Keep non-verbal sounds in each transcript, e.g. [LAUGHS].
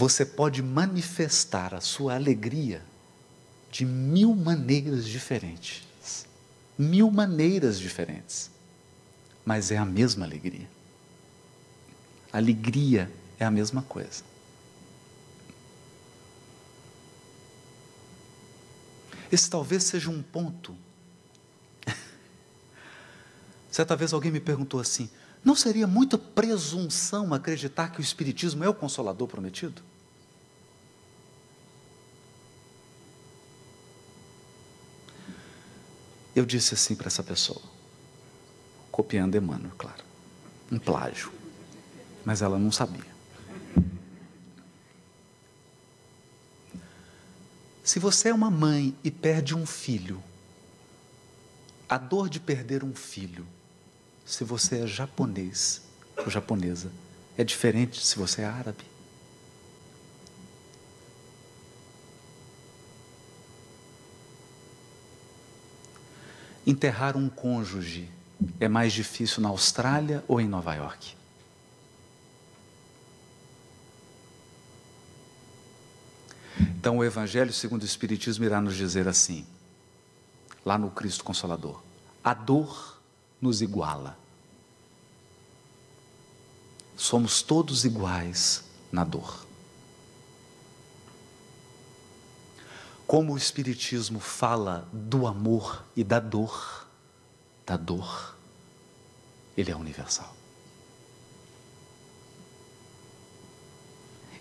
você pode manifestar a sua alegria de mil maneiras diferentes. Mil maneiras diferentes. Mas é a mesma alegria. Alegria é a mesma coisa. Esse talvez seja um ponto. [LAUGHS] Certa vez alguém me perguntou assim: não seria muita presunção acreditar que o Espiritismo é o consolador prometido? Eu disse assim para essa pessoa, copiando Emmanuel, claro, um plágio, mas ela não sabia. Se você é uma mãe e perde um filho, a dor de perder um filho, se você é japonês ou japonesa, é diferente se você é árabe. Enterrar um cônjuge é mais difícil na Austrália ou em Nova York? Então, o Evangelho segundo o Espiritismo irá nos dizer assim, lá no Cristo Consolador: a dor nos iguala. Somos todos iguais na dor. Como o Espiritismo fala do amor e da dor, da dor, ele é universal.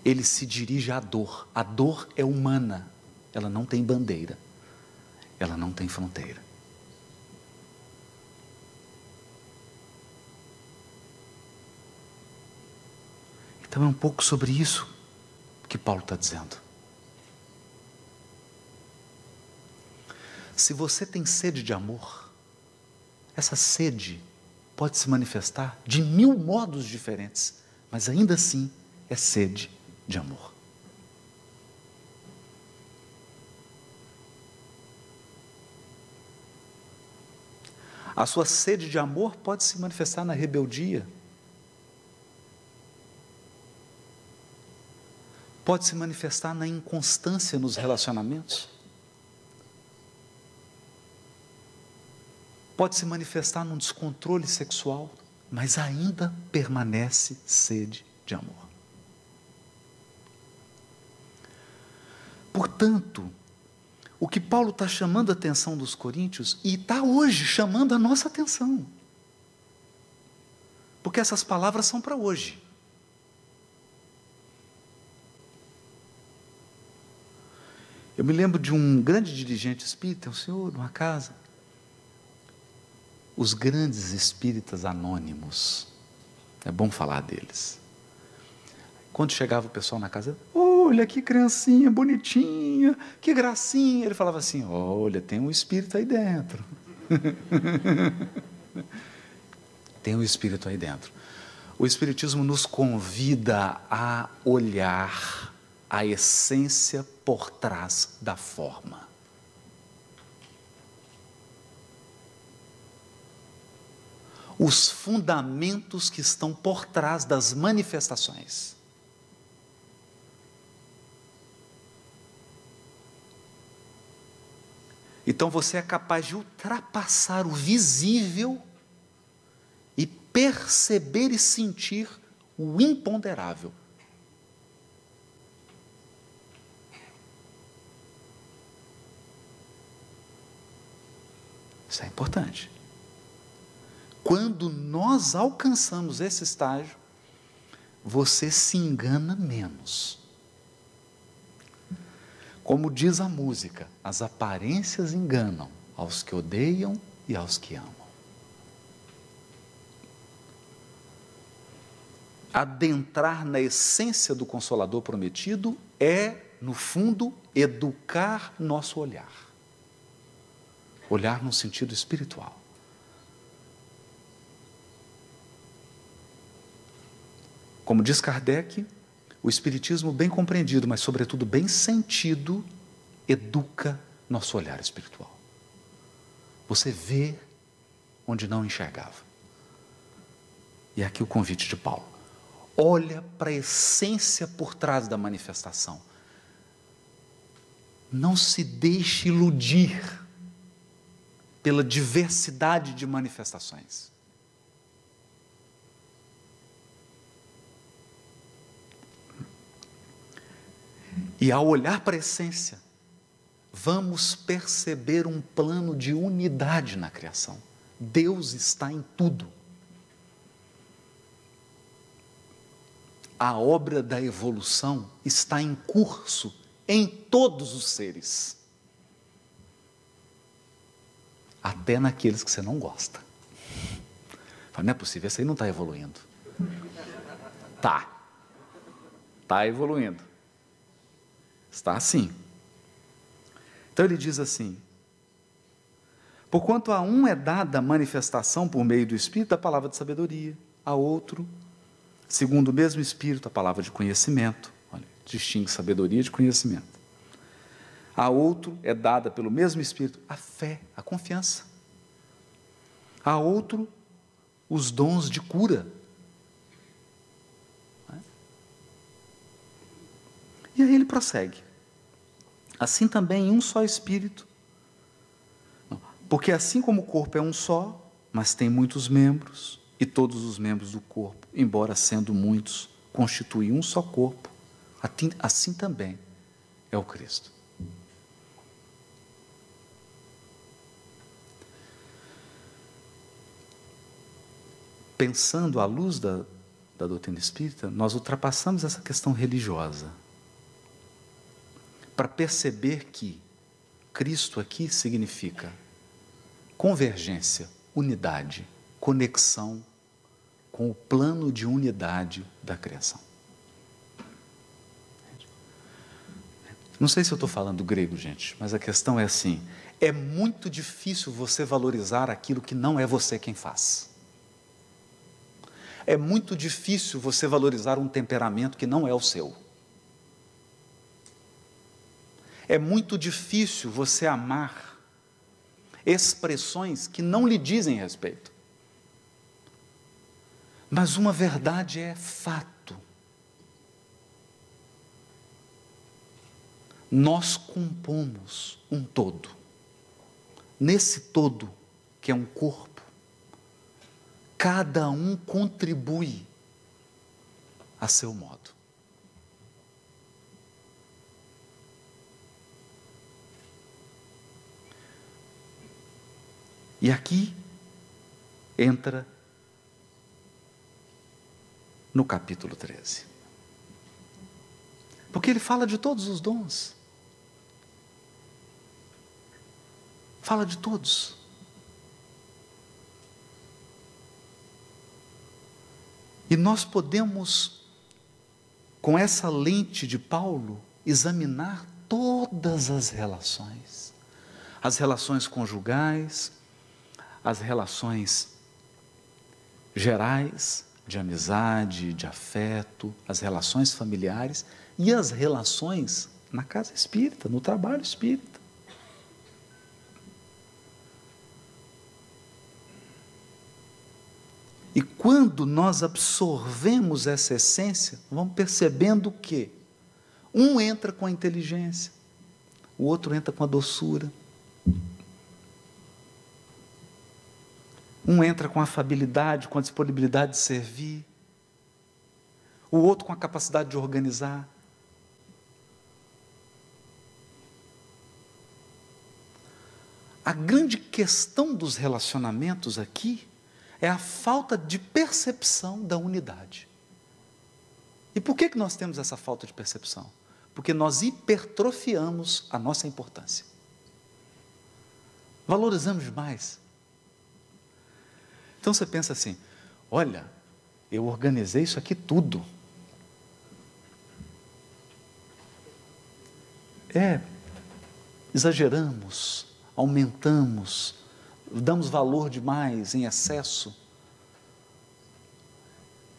ele se dirige à dor. A dor é humana, ela não tem bandeira, ela não tem fronteira. Então é um pouco sobre isso que Paulo está dizendo. Se você tem sede de amor, essa sede pode se manifestar de mil modos diferentes, mas ainda assim é sede de amor. A sua sede de amor pode se manifestar na rebeldia, pode se manifestar na inconstância nos relacionamentos, pode se manifestar num descontrole sexual, mas ainda permanece sede de amor. Portanto, o que Paulo está chamando a atenção dos coríntios, e está hoje chamando a nossa atenção, porque essas palavras são para hoje. Eu me lembro de um grande dirigente espírita, um senhor, numa casa. Os grandes espíritas anônimos, é bom falar deles. Quando chegava o pessoal na casa, olha que criancinha bonitinha, que gracinha. Ele falava assim: olha, tem um espírito aí dentro. [LAUGHS] tem um espírito aí dentro. O Espiritismo nos convida a olhar a essência por trás da forma. Os fundamentos que estão por trás das manifestações. Então você é capaz de ultrapassar o visível e perceber e sentir o imponderável. Isso é importante. Quando nós alcançamos esse estágio, você se engana menos. Como diz a música, as aparências enganam aos que odeiam e aos que amam. Adentrar na essência do Consolador prometido é, no fundo, educar nosso olhar. Olhar no sentido espiritual. Como diz Kardec, o Espiritismo, bem compreendido, mas, sobretudo, bem sentido, educa nosso olhar espiritual. Você vê onde não enxergava. E aqui o convite de Paulo: olha para a essência por trás da manifestação. Não se deixe iludir pela diversidade de manifestações. E ao olhar para a essência, vamos perceber um plano de unidade na criação. Deus está em tudo. A obra da evolução está em curso em todos os seres, até naqueles que você não gosta. Não é possível, esse aí não está evoluindo. Tá, está evoluindo. Está assim. Então ele diz assim: Porquanto a um é dada a manifestação por meio do Espírito da palavra de sabedoria, a outro, segundo o mesmo Espírito, a palavra de conhecimento. Olha, distingue sabedoria de conhecimento. A outro é dada pelo mesmo Espírito a fé, a confiança. A outro, os dons de cura. E aí ele prossegue. Assim também em um só Espírito. Porque assim como o corpo é um só, mas tem muitos membros, e todos os membros do corpo, embora sendo muitos, constituem um só corpo, assim também é o Cristo. Pensando à luz da, da doutrina espírita, nós ultrapassamos essa questão religiosa para perceber que Cristo aqui significa convergência, unidade, conexão com o plano de unidade da criação. Não sei se eu estou falando grego, gente, mas a questão é assim: é muito difícil você valorizar aquilo que não é você quem faz. É muito difícil você valorizar um temperamento que não é o seu. É muito difícil você amar expressões que não lhe dizem respeito. Mas uma verdade é fato. Nós compomos um todo. Nesse todo, que é um corpo, cada um contribui a seu modo. E aqui entra no capítulo 13. Porque ele fala de todos os dons. Fala de todos. E nós podemos, com essa lente de Paulo, examinar todas as relações: as relações conjugais, as relações gerais de amizade, de afeto, as relações familiares e as relações na casa espírita, no trabalho espírita. E quando nós absorvemos essa essência, vamos percebendo que um entra com a inteligência, o outro entra com a doçura, Um entra com afabilidade, com a disponibilidade de servir, o outro com a capacidade de organizar. A grande questão dos relacionamentos aqui é a falta de percepção da unidade. E por que, que nós temos essa falta de percepção? Porque nós hipertrofiamos a nossa importância. Valorizamos demais. Então você pensa assim: olha, eu organizei isso aqui tudo. É, exageramos, aumentamos, damos valor demais em excesso.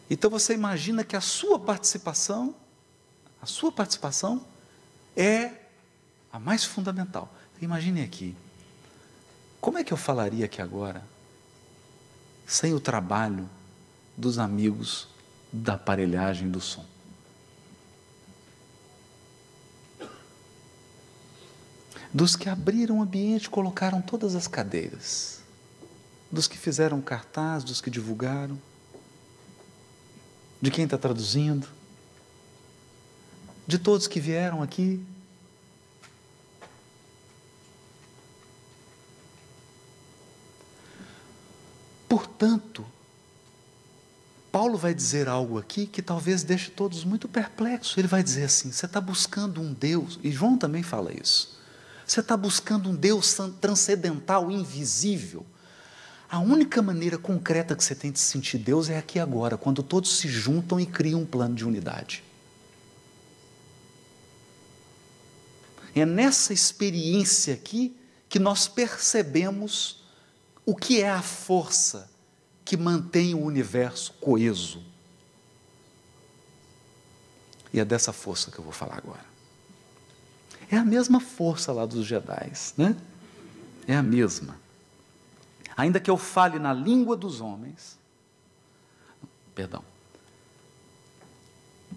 Então você imagina que a sua participação, a sua participação é a mais fundamental. Imagine aqui, como é que eu falaria aqui agora sem o trabalho dos amigos da aparelhagem do som. Dos que abriram o ambiente, colocaram todas as cadeiras. Dos que fizeram cartaz, dos que divulgaram. De quem está traduzindo. De todos que vieram aqui. Portanto, Paulo vai dizer algo aqui que talvez deixe todos muito perplexos. Ele vai dizer assim: você está buscando um Deus, e João também fala isso. Você está buscando um Deus transcendental, invisível. A única maneira concreta que você tem de sentir Deus é aqui agora, quando todos se juntam e criam um plano de unidade. É nessa experiência aqui que nós percebemos o que é a força que mantém o universo coeso. E é dessa força que eu vou falar agora. É a mesma força lá dos Jedi, né? É a mesma. Ainda que eu fale na língua dos homens, perdão,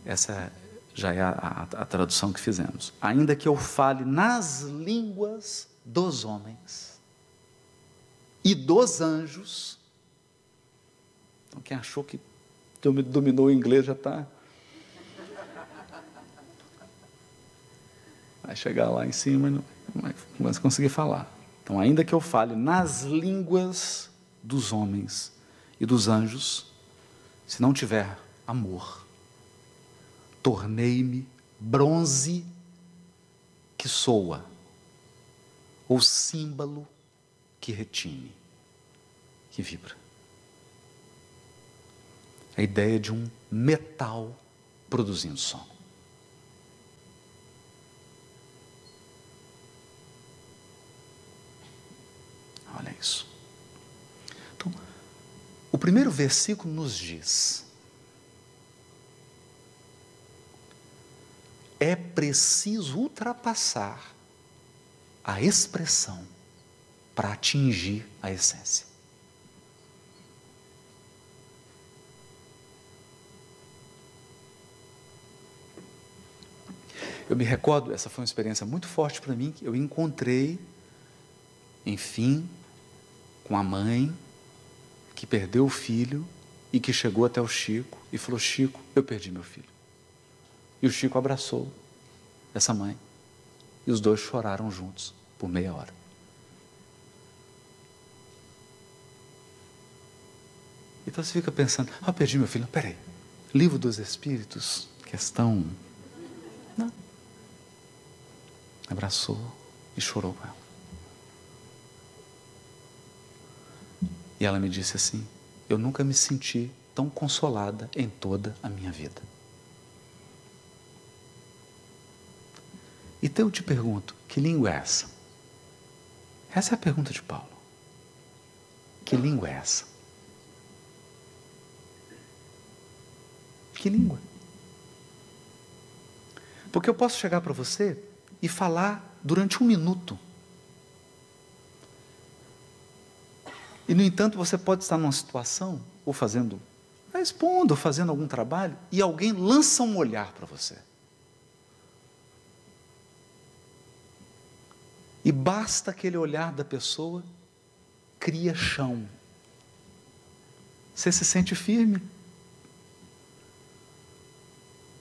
essa já é a, a, a tradução que fizemos. Ainda que eu fale nas línguas dos homens e dos anjos, então, quem achou que dominou o inglês já está. Vai chegar lá em cima e não vai conseguir falar. Então, ainda que eu fale nas línguas dos homens e dos anjos, se não tiver amor, tornei-me bronze que soa, ou símbolo que retine, que vibra a ideia de um metal produzindo som. Olha isso. Então, o primeiro versículo nos diz: é preciso ultrapassar a expressão para atingir a essência. Eu me recordo, essa foi uma experiência muito forte para mim, que eu encontrei, enfim, com a mãe que perdeu o filho e que chegou até o Chico e falou: Chico, eu perdi meu filho. E o Chico abraçou essa mãe e os dois choraram juntos por meia hora. Então você fica pensando: Ah, perdi meu filho. Peraí, livro dos Espíritos, questão. Não abraçou e chorou com ela. E ela me disse assim: Eu nunca me senti tão consolada em toda a minha vida. Então eu te pergunto: que língua é essa? Essa é a pergunta de Paulo. Que língua é essa? Que língua? Porque eu posso chegar para você e falar durante um minuto. E, no entanto, você pode estar numa situação, ou fazendo, expondo, ou fazendo algum trabalho, e alguém lança um olhar para você. E basta aquele olhar da pessoa, cria chão. Você se sente firme.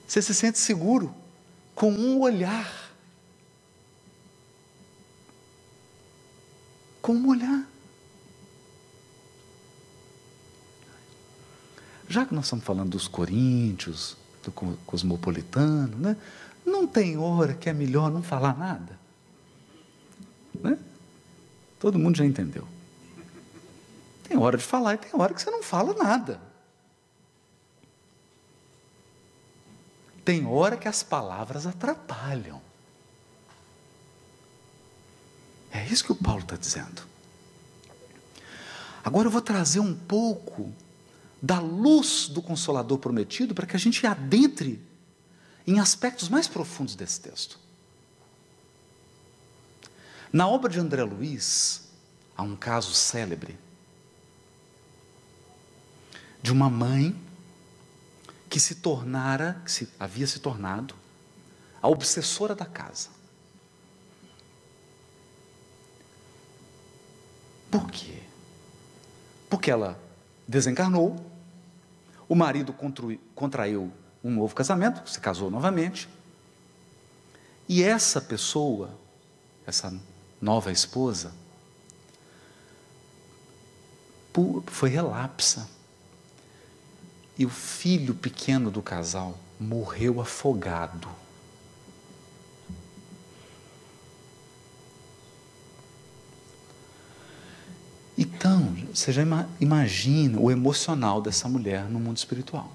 Você se sente seguro com um olhar. Como olhar? Já que nós estamos falando dos coríntios, do cosmopolitano, né? não tem hora que é melhor não falar nada. Né? Todo mundo já entendeu. Tem hora de falar e tem hora que você não fala nada. Tem hora que as palavras atrapalham. É isso que o Paulo está dizendo. Agora eu vou trazer um pouco da luz do Consolador prometido para que a gente adentre em aspectos mais profundos desse texto. Na obra de André Luiz, há um caso célebre de uma mãe que se tornara, que se, havia se tornado, a obsessora da casa. Por quê? Porque ela desencarnou, o marido contraiu um novo casamento, se casou novamente, e essa pessoa, essa nova esposa, foi relapsa. E o filho pequeno do casal morreu afogado. Então, você já imagina o emocional dessa mulher no mundo espiritual.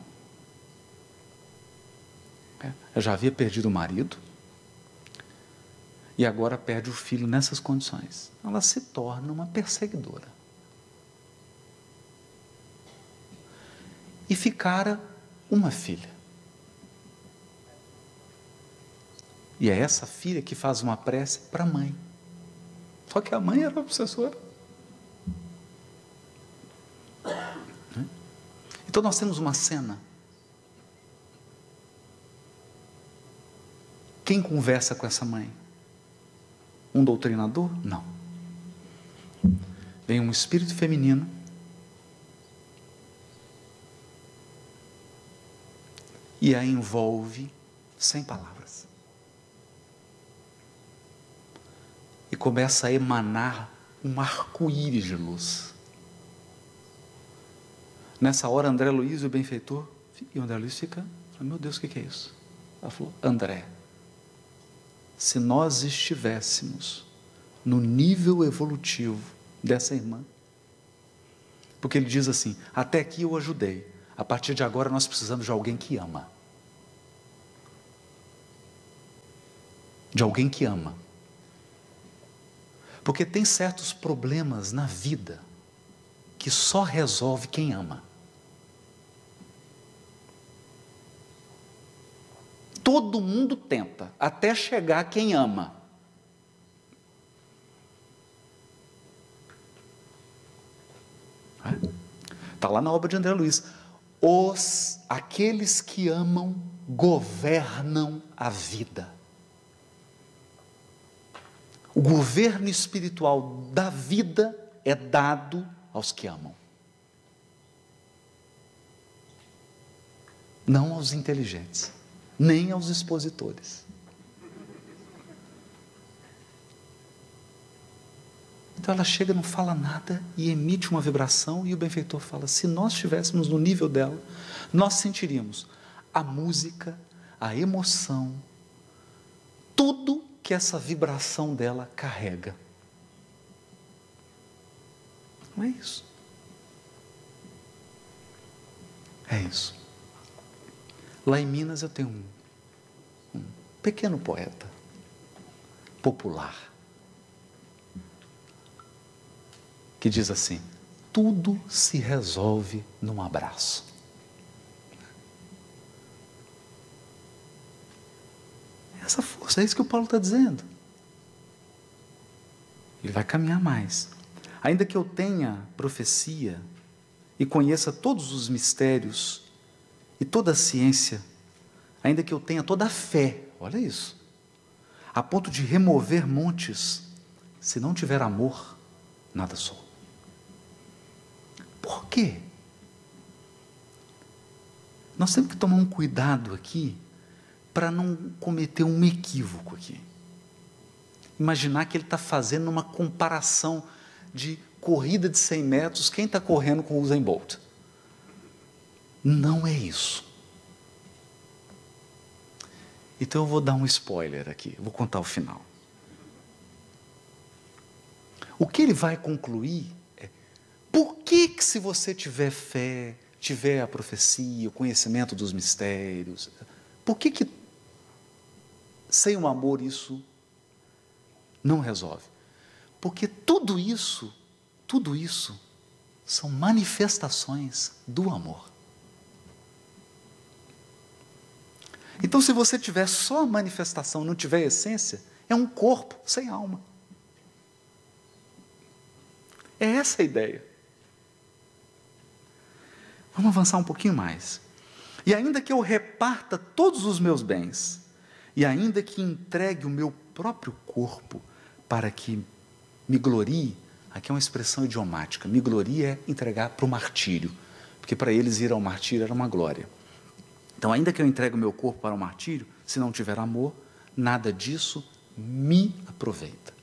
É, ela já havia perdido o marido e agora perde o filho nessas condições. Ela se torna uma perseguidora. E ficara uma filha. E é essa filha que faz uma prece para a mãe. Só que a mãe era obsessora. Então nós temos uma cena. Quem conversa com essa mãe? Um doutrinador? Não. Vem um espírito feminino. E a envolve sem palavras. E começa a emanar um arco-íris de luz. Nessa hora, André Luiz, o benfeitor, e André Luiz fica, meu Deus, o que é isso? Ela falou, André, se nós estivéssemos no nível evolutivo dessa irmã, porque ele diz assim: até aqui eu ajudei, a partir de agora nós precisamos de alguém que ama. De alguém que ama. Porque tem certos problemas na vida que só resolve quem ama. Todo mundo tenta, até chegar quem ama. Está lá na obra de André Luiz. Os, aqueles que amam, governam a vida. O governo espiritual da vida é dado aos que amam. Não aos inteligentes nem aos expositores. Então ela chega, não fala nada e emite uma vibração, e o benfeitor fala: se nós estivéssemos no nível dela, nós sentiríamos a música, a emoção, tudo que essa vibração dela carrega. Não é isso. É isso. Lá em Minas eu tenho um, um pequeno poeta popular que diz assim: tudo se resolve num abraço. Essa força, é isso que o Paulo está dizendo. Ele vai caminhar mais. Ainda que eu tenha profecia e conheça todos os mistérios e toda a ciência, ainda que eu tenha toda a fé, olha isso, a ponto de remover montes, se não tiver amor, nada sou. Por quê? Nós temos que tomar um cuidado aqui para não cometer um equívoco aqui. Imaginar que ele está fazendo uma comparação de corrida de 100 metros, quem está correndo com o Usain Bolt? Não é isso. Então eu vou dar um spoiler aqui, vou contar o final. O que ele vai concluir por que, que se você tiver fé, tiver a profecia, o conhecimento dos mistérios, por que, que sem o amor isso não resolve? Porque tudo isso, tudo isso são manifestações do amor. Então, se você tiver só a manifestação, não tiver essência, é um corpo sem alma. É essa a ideia. Vamos avançar um pouquinho mais. E ainda que eu reparta todos os meus bens, e ainda que entregue o meu próprio corpo para que me glorie, aqui é uma expressão idiomática, me glorie é entregar para o martírio, porque para eles ir ao martírio era uma glória. Então, ainda que eu entregue o meu corpo para o martírio, se não tiver amor, nada disso me aproveita.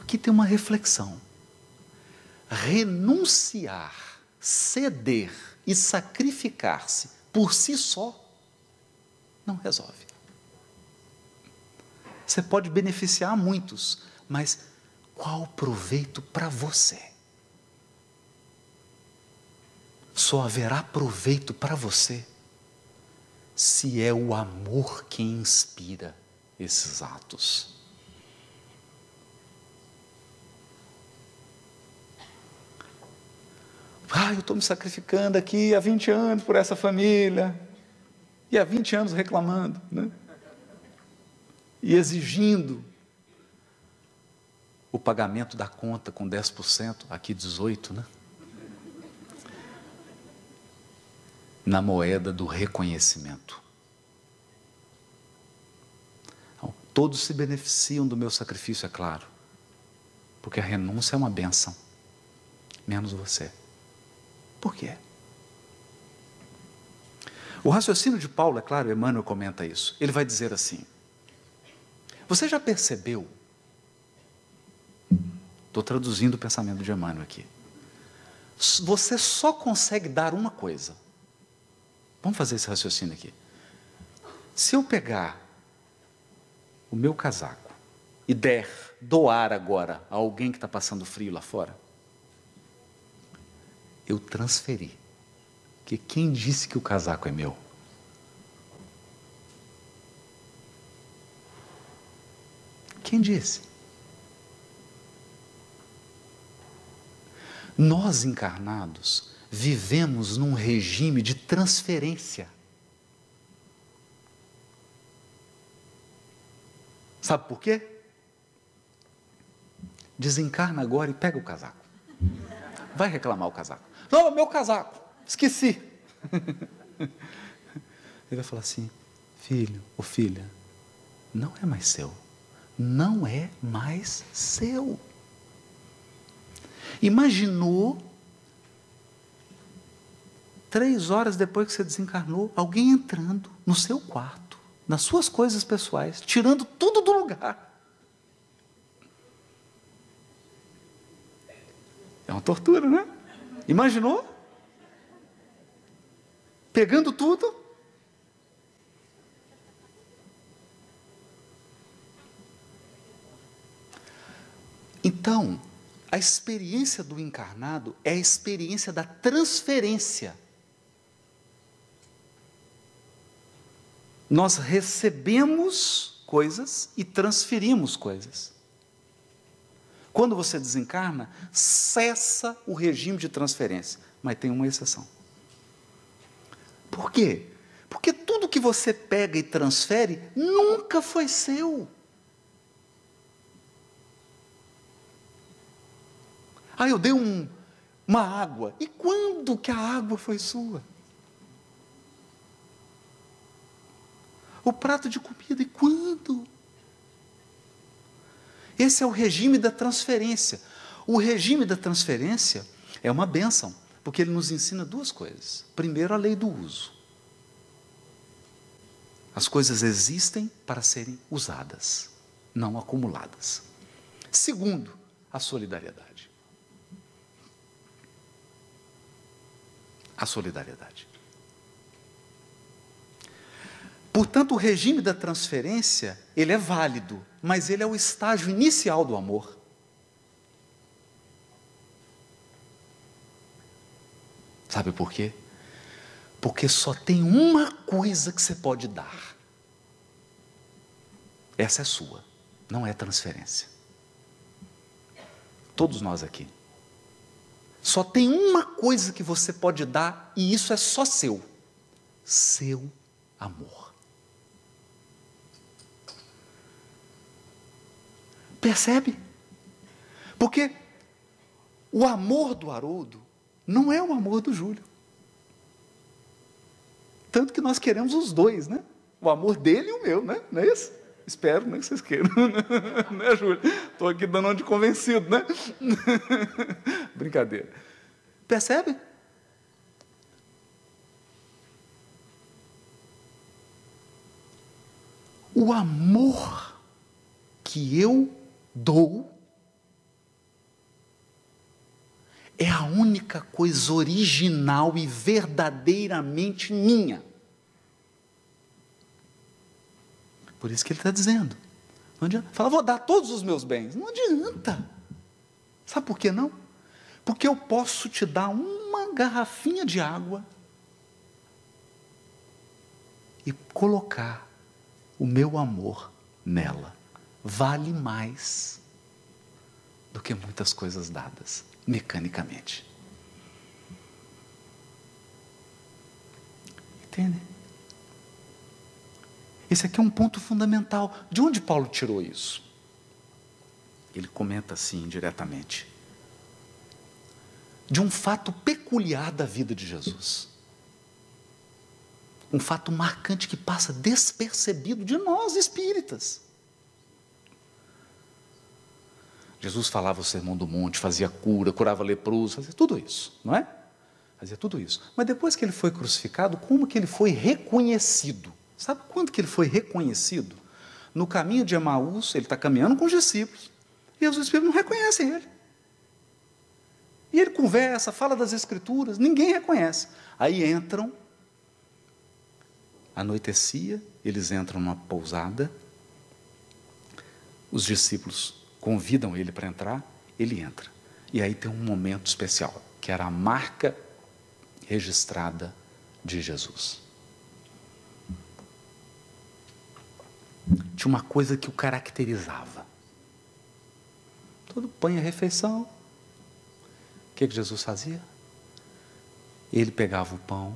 Aqui tem uma reflexão. Renunciar, ceder e sacrificar-se por si só não resolve. Você pode beneficiar muitos, mas qual o proveito para você? Só haverá proveito para você se é o amor quem inspira esses atos. Ah, eu estou me sacrificando aqui há 20 anos por essa família. E há 20 anos reclamando, né? E exigindo o pagamento da conta com 10%, aqui 18%, né? Na moeda do reconhecimento. Então, todos se beneficiam do meu sacrifício, é claro, porque a renúncia é uma benção, menos você. Por quê? O raciocínio de Paulo, é claro, Emmanuel comenta isso. Ele vai dizer assim: Você já percebeu? Estou traduzindo o pensamento de Emmanuel aqui. Você só consegue dar uma coisa. Vamos fazer esse raciocínio aqui. Se eu pegar o meu casaco e der, doar agora a alguém que está passando frio lá fora, eu transferi. Que quem disse que o casaco é meu? Quem disse? Nós encarnados vivemos num regime de transferência. Sabe por quê? Desencarna agora e pega o casaco. Vai reclamar o casaco. Não, meu casaco, esqueci. [LAUGHS] Ele vai falar assim: filho ou filha, não é mais seu. Não é mais seu. Imaginou, três horas depois que você desencarnou, alguém entrando no seu quarto, nas suas coisas pessoais, tirando tudo do lugar. É uma tortura, né? Imaginou? Pegando tudo. Então, a experiência do encarnado é a experiência da transferência. Nós recebemos coisas e transferimos coisas. Quando você desencarna, cessa o regime de transferência, mas tem uma exceção. Por quê? Porque tudo que você pega e transfere nunca foi seu. Ah, eu dei um, uma água. E quando que a água foi sua? O prato de comida, e quando? Esse é o regime da transferência. O regime da transferência é uma benção, porque ele nos ensina duas coisas. Primeiro, a lei do uso. As coisas existem para serem usadas, não acumuladas. Segundo, a solidariedade. A solidariedade. Portanto, o regime da transferência, ele é válido, mas ele é o estágio inicial do amor. Sabe por quê? Porque só tem uma coisa que você pode dar. Essa é sua, não é transferência. Todos nós aqui. Só tem uma coisa que você pode dar e isso é só seu: seu amor. Percebe? Porque o amor do Haroldo não é o amor do Júlio. Tanto que nós queremos os dois, né? O amor dele e o meu, né? Não é isso? Espero né, que vocês queiram. [LAUGHS] né, Júlio? Estou aqui dando um de convencido, né? [LAUGHS] Brincadeira. Percebe? O amor que eu dou é a única coisa original e verdadeiramente minha. Por isso que ele está dizendo. Não adianta. Fala, vou dar todos os meus bens. Não adianta. Sabe por que não? Porque eu posso te dar uma garrafinha de água e colocar o meu amor nela. Vale mais do que muitas coisas dadas mecanicamente. Entende? Esse aqui é um ponto fundamental. De onde Paulo tirou isso? Ele comenta assim diretamente. De um fato peculiar da vida de Jesus. Um fato marcante que passa despercebido de nós espíritas. Jesus falava o sermão do monte, fazia cura, curava leproso, fazia tudo isso, não é? Fazia tudo isso. Mas depois que ele foi crucificado, como que ele foi reconhecido? Sabe quando que ele foi reconhecido? No caminho de Emaús, ele está caminhando com os discípulos, e os discípulos não reconhecem ele. E ele conversa, fala das escrituras, ninguém reconhece. Aí entram, anoitecia, eles entram numa pousada, os discípulos convidam ele para entrar, ele entra. E aí tem um momento especial, que era a marca registrada de Jesus. Tinha uma coisa que o caracterizava. Todo põe a refeição. O que, que Jesus fazia? Ele pegava o pão,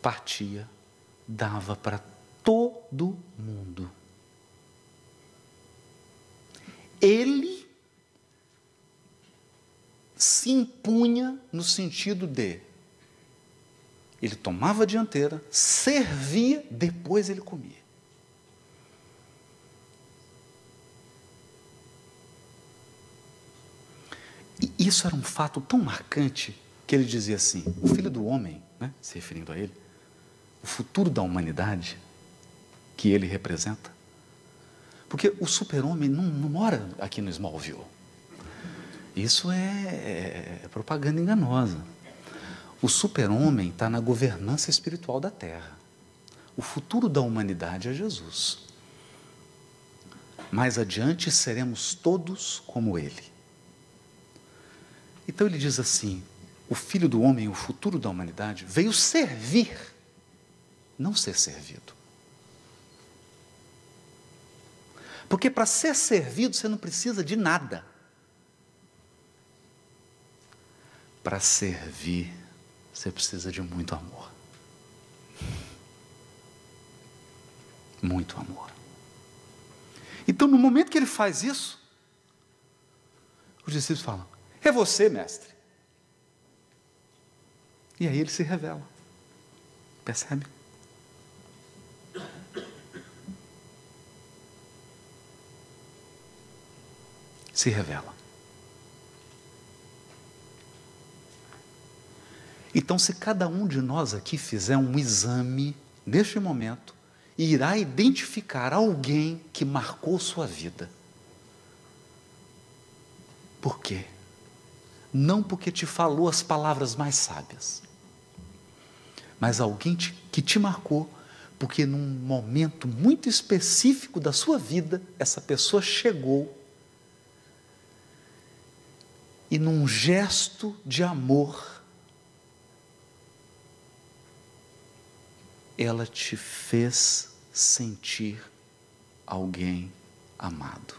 partia, dava para todo mundo. Ele se impunha no sentido de ele tomava a dianteira, servia, depois ele comia. E isso era um fato tão marcante que ele dizia assim: o filho do homem, né, se referindo a ele, o futuro da humanidade que ele representa, porque o super-homem não, não, mora aqui no Smallville. Isso é, é, é propaganda enganosa. O super-homem está na governança espiritual da Terra. O futuro da humanidade é Jesus. Mais adiante seremos todos como Ele. Então ele diz assim: o Filho do Homem, o futuro da humanidade, veio servir, não ser servido. Porque para ser servido você não precisa de nada. Para servir, você precisa de muito amor. Muito amor. Então, no momento que ele faz isso, os discípulos falam: É você, mestre. E aí ele se revela. Percebe? Se revela. Então, se cada um de nós aqui fizer um exame neste momento, irá identificar alguém que marcou sua vida. Por quê? Não porque te falou as palavras mais sábias, mas alguém te, que te marcou, porque num momento muito específico da sua vida, essa pessoa chegou e num gesto de amor, ela te fez sentir alguém amado.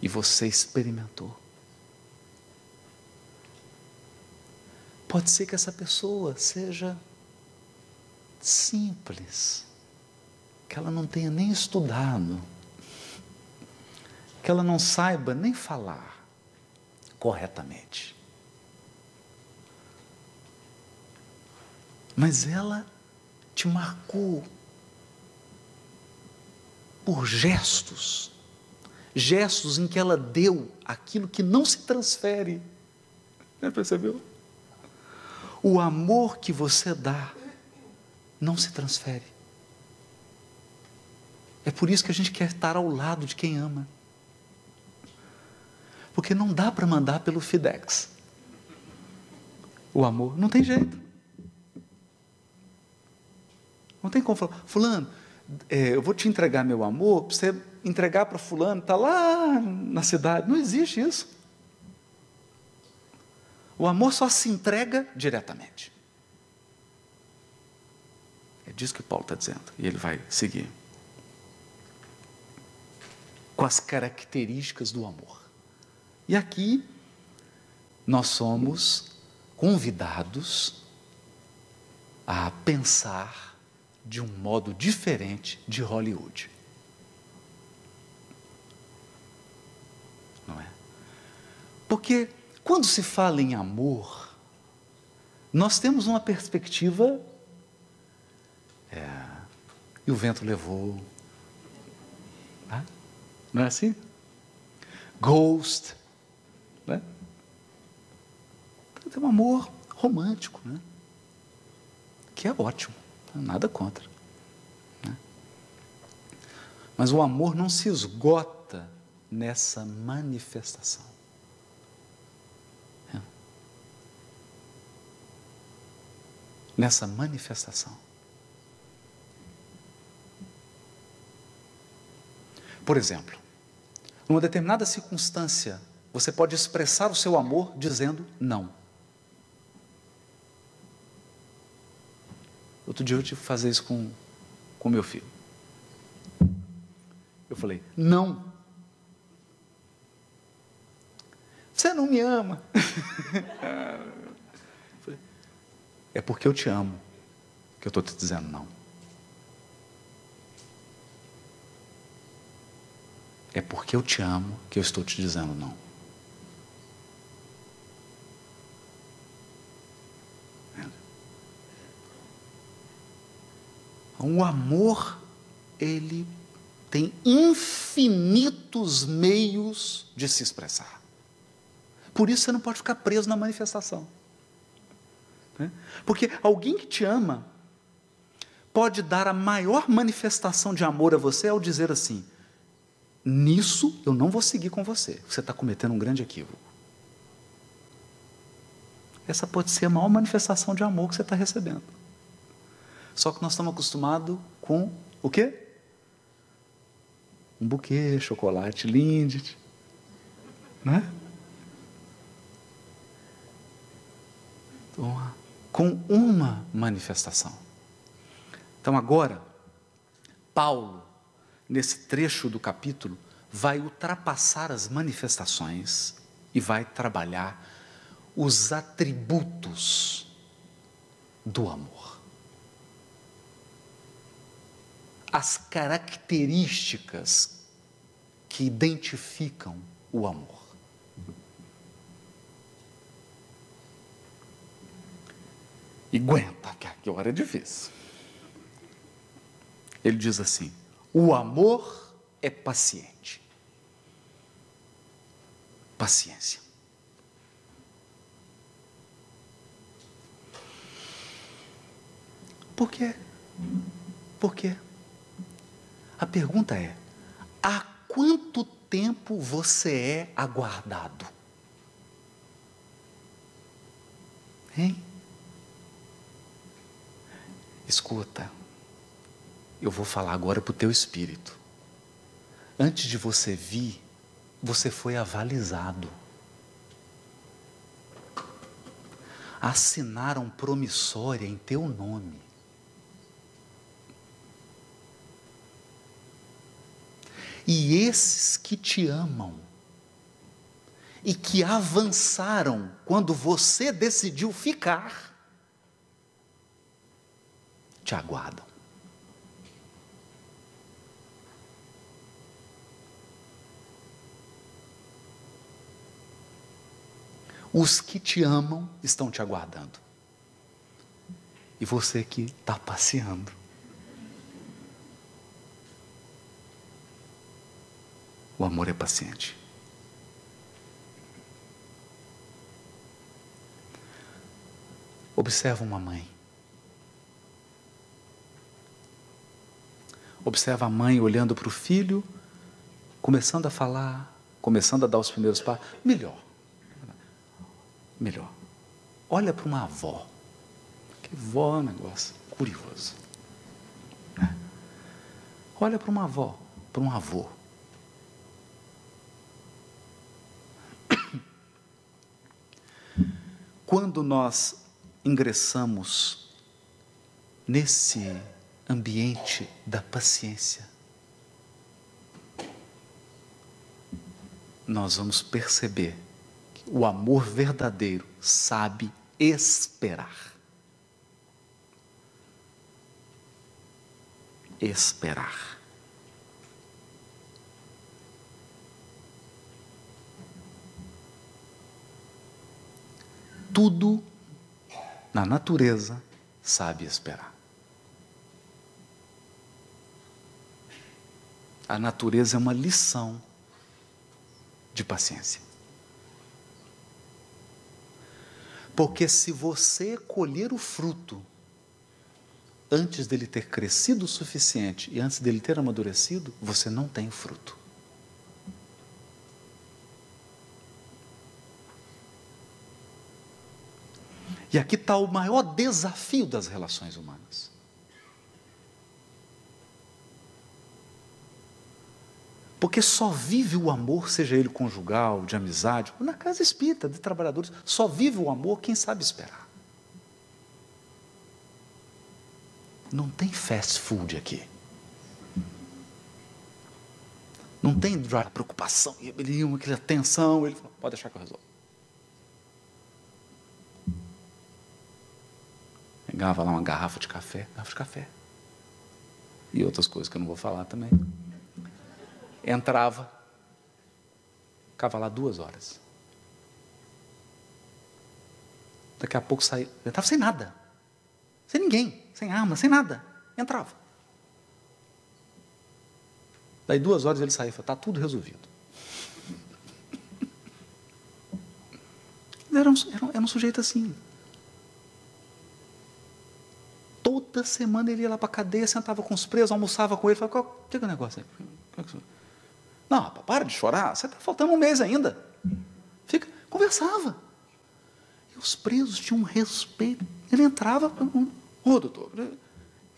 E você experimentou. Pode ser que essa pessoa seja simples que ela não tenha nem estudado que ela não saiba nem falar corretamente. Mas ela te marcou por gestos, gestos em que ela deu aquilo que não se transfere. Já percebeu? O amor que você dá não se transfere. É por isso que a gente quer estar ao lado de quem ama. Porque não dá para mandar pelo FedEx. O amor não tem jeito. Não tem como falar, Fulano, é, eu vou te entregar meu amor, para você entregar para Fulano, está lá na cidade. Não existe isso. O amor só se entrega diretamente. É disso que Paulo está dizendo. E ele vai seguir. Com as características do amor. E aqui, nós somos convidados a pensar de um modo diferente de Hollywood. Não é? Porque quando se fala em amor, nós temos uma perspectiva. É, e o vento levou. Não é assim? Ghost. Né? Tem um amor romântico, né? que é ótimo. Nada contra. Né? Mas o amor não se esgota nessa manifestação. É. Nessa manifestação. Por exemplo, numa determinada circunstância, você pode expressar o seu amor dizendo não. Outro dia eu tive que fazer isso com, com meu filho. Eu falei, não. Você não me ama. [LAUGHS] é porque eu te amo que eu estou te dizendo não. É porque eu te amo que eu estou te dizendo não. O amor, ele tem infinitos meios de se expressar. Por isso você não pode ficar preso na manifestação. Né? Porque alguém que te ama pode dar a maior manifestação de amor a você ao dizer assim: nisso eu não vou seguir com você, você está cometendo um grande equívoco. Essa pode ser a maior manifestação de amor que você está recebendo. Só que nós estamos acostumados com o quê? Um buquê, chocolate Lindt, né? Então, com uma manifestação. Então agora, Paulo, nesse trecho do capítulo, vai ultrapassar as manifestações e vai trabalhar os atributos do amor. as características que identificam o amor. E aguenta, que agora é difícil. Ele diz assim: o amor é paciente. Paciência. Por quê? Por quê? A pergunta é: há quanto tempo você é aguardado? Hein? Escuta, eu vou falar agora para o teu espírito. Antes de você vir, você foi avalizado. Assinaram promissória em teu nome. E esses que te amam e que avançaram quando você decidiu ficar, te aguardam. Os que te amam estão te aguardando. E você que está passeando. O amor é paciente. Observa uma mãe. Observa a mãe olhando para o filho, começando a falar, começando a dar os primeiros passos. Melhor. Melhor. Olha para uma avó. Que vó é um negócio curioso. Né? Olha para uma avó, para um avô. Quando nós ingressamos nesse ambiente da paciência, nós vamos perceber o amor verdadeiro sabe esperar. Esperar. Tudo na natureza, sabe esperar. A natureza é uma lição de paciência. Porque se você colher o fruto antes dele ter crescido o suficiente e antes dele ter amadurecido, você não tem fruto. E aqui está o maior desafio das relações humanas. Porque só vive o amor, seja ele conjugal, de amizade, na casa espírita, de trabalhadores, só vive o amor quem sabe esperar. Não tem fast food aqui. Não tem preocupação, rebelião, aquela tensão. Ele fala, pode deixar que eu resolvo. Pegava lá uma garrafa de café, garrafa de café. E outras coisas que eu não vou falar também. Entrava, ficava lá duas horas. Daqui a pouco saía. Eu estava sem nada. Sem ninguém, sem arma, sem nada. Entrava. Daí duas horas ele saía e falou, está tudo resolvido. Era um, era, um, sujeito assim. Toda semana ele ia lá para a cadeia, sentava com os presos, almoçava com ele, falava, o que é o negócio aí? Não, rapaz, para de chorar, você está faltando um mês ainda. Fica, conversava. E os presos tinham um respeito. Ele entrava, ô oh, doutor,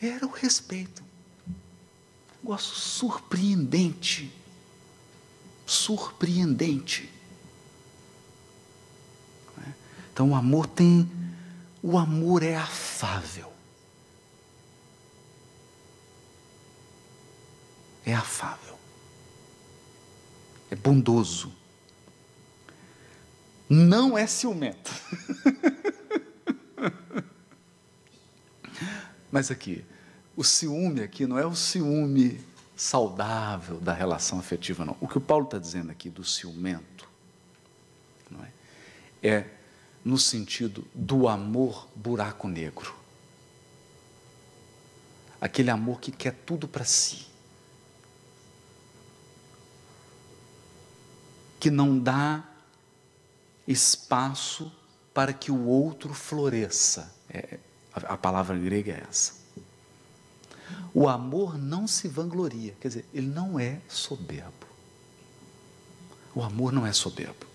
era o respeito. Um negócio surpreendente. Surpreendente. Então o amor tem. O amor é afável. é afável, é bondoso, não é ciumento. [LAUGHS] Mas aqui, o ciúme aqui não é o ciúme saudável da relação afetiva, não. O que o Paulo está dizendo aqui do ciumento não é? é no sentido do amor buraco negro. Aquele amor que quer tudo para si. Que não dá espaço para que o outro floresça. É, a, palavra grega é essa. O amor não se vangloria, quer dizer, ele não é soberbo. O amor não é soberbo.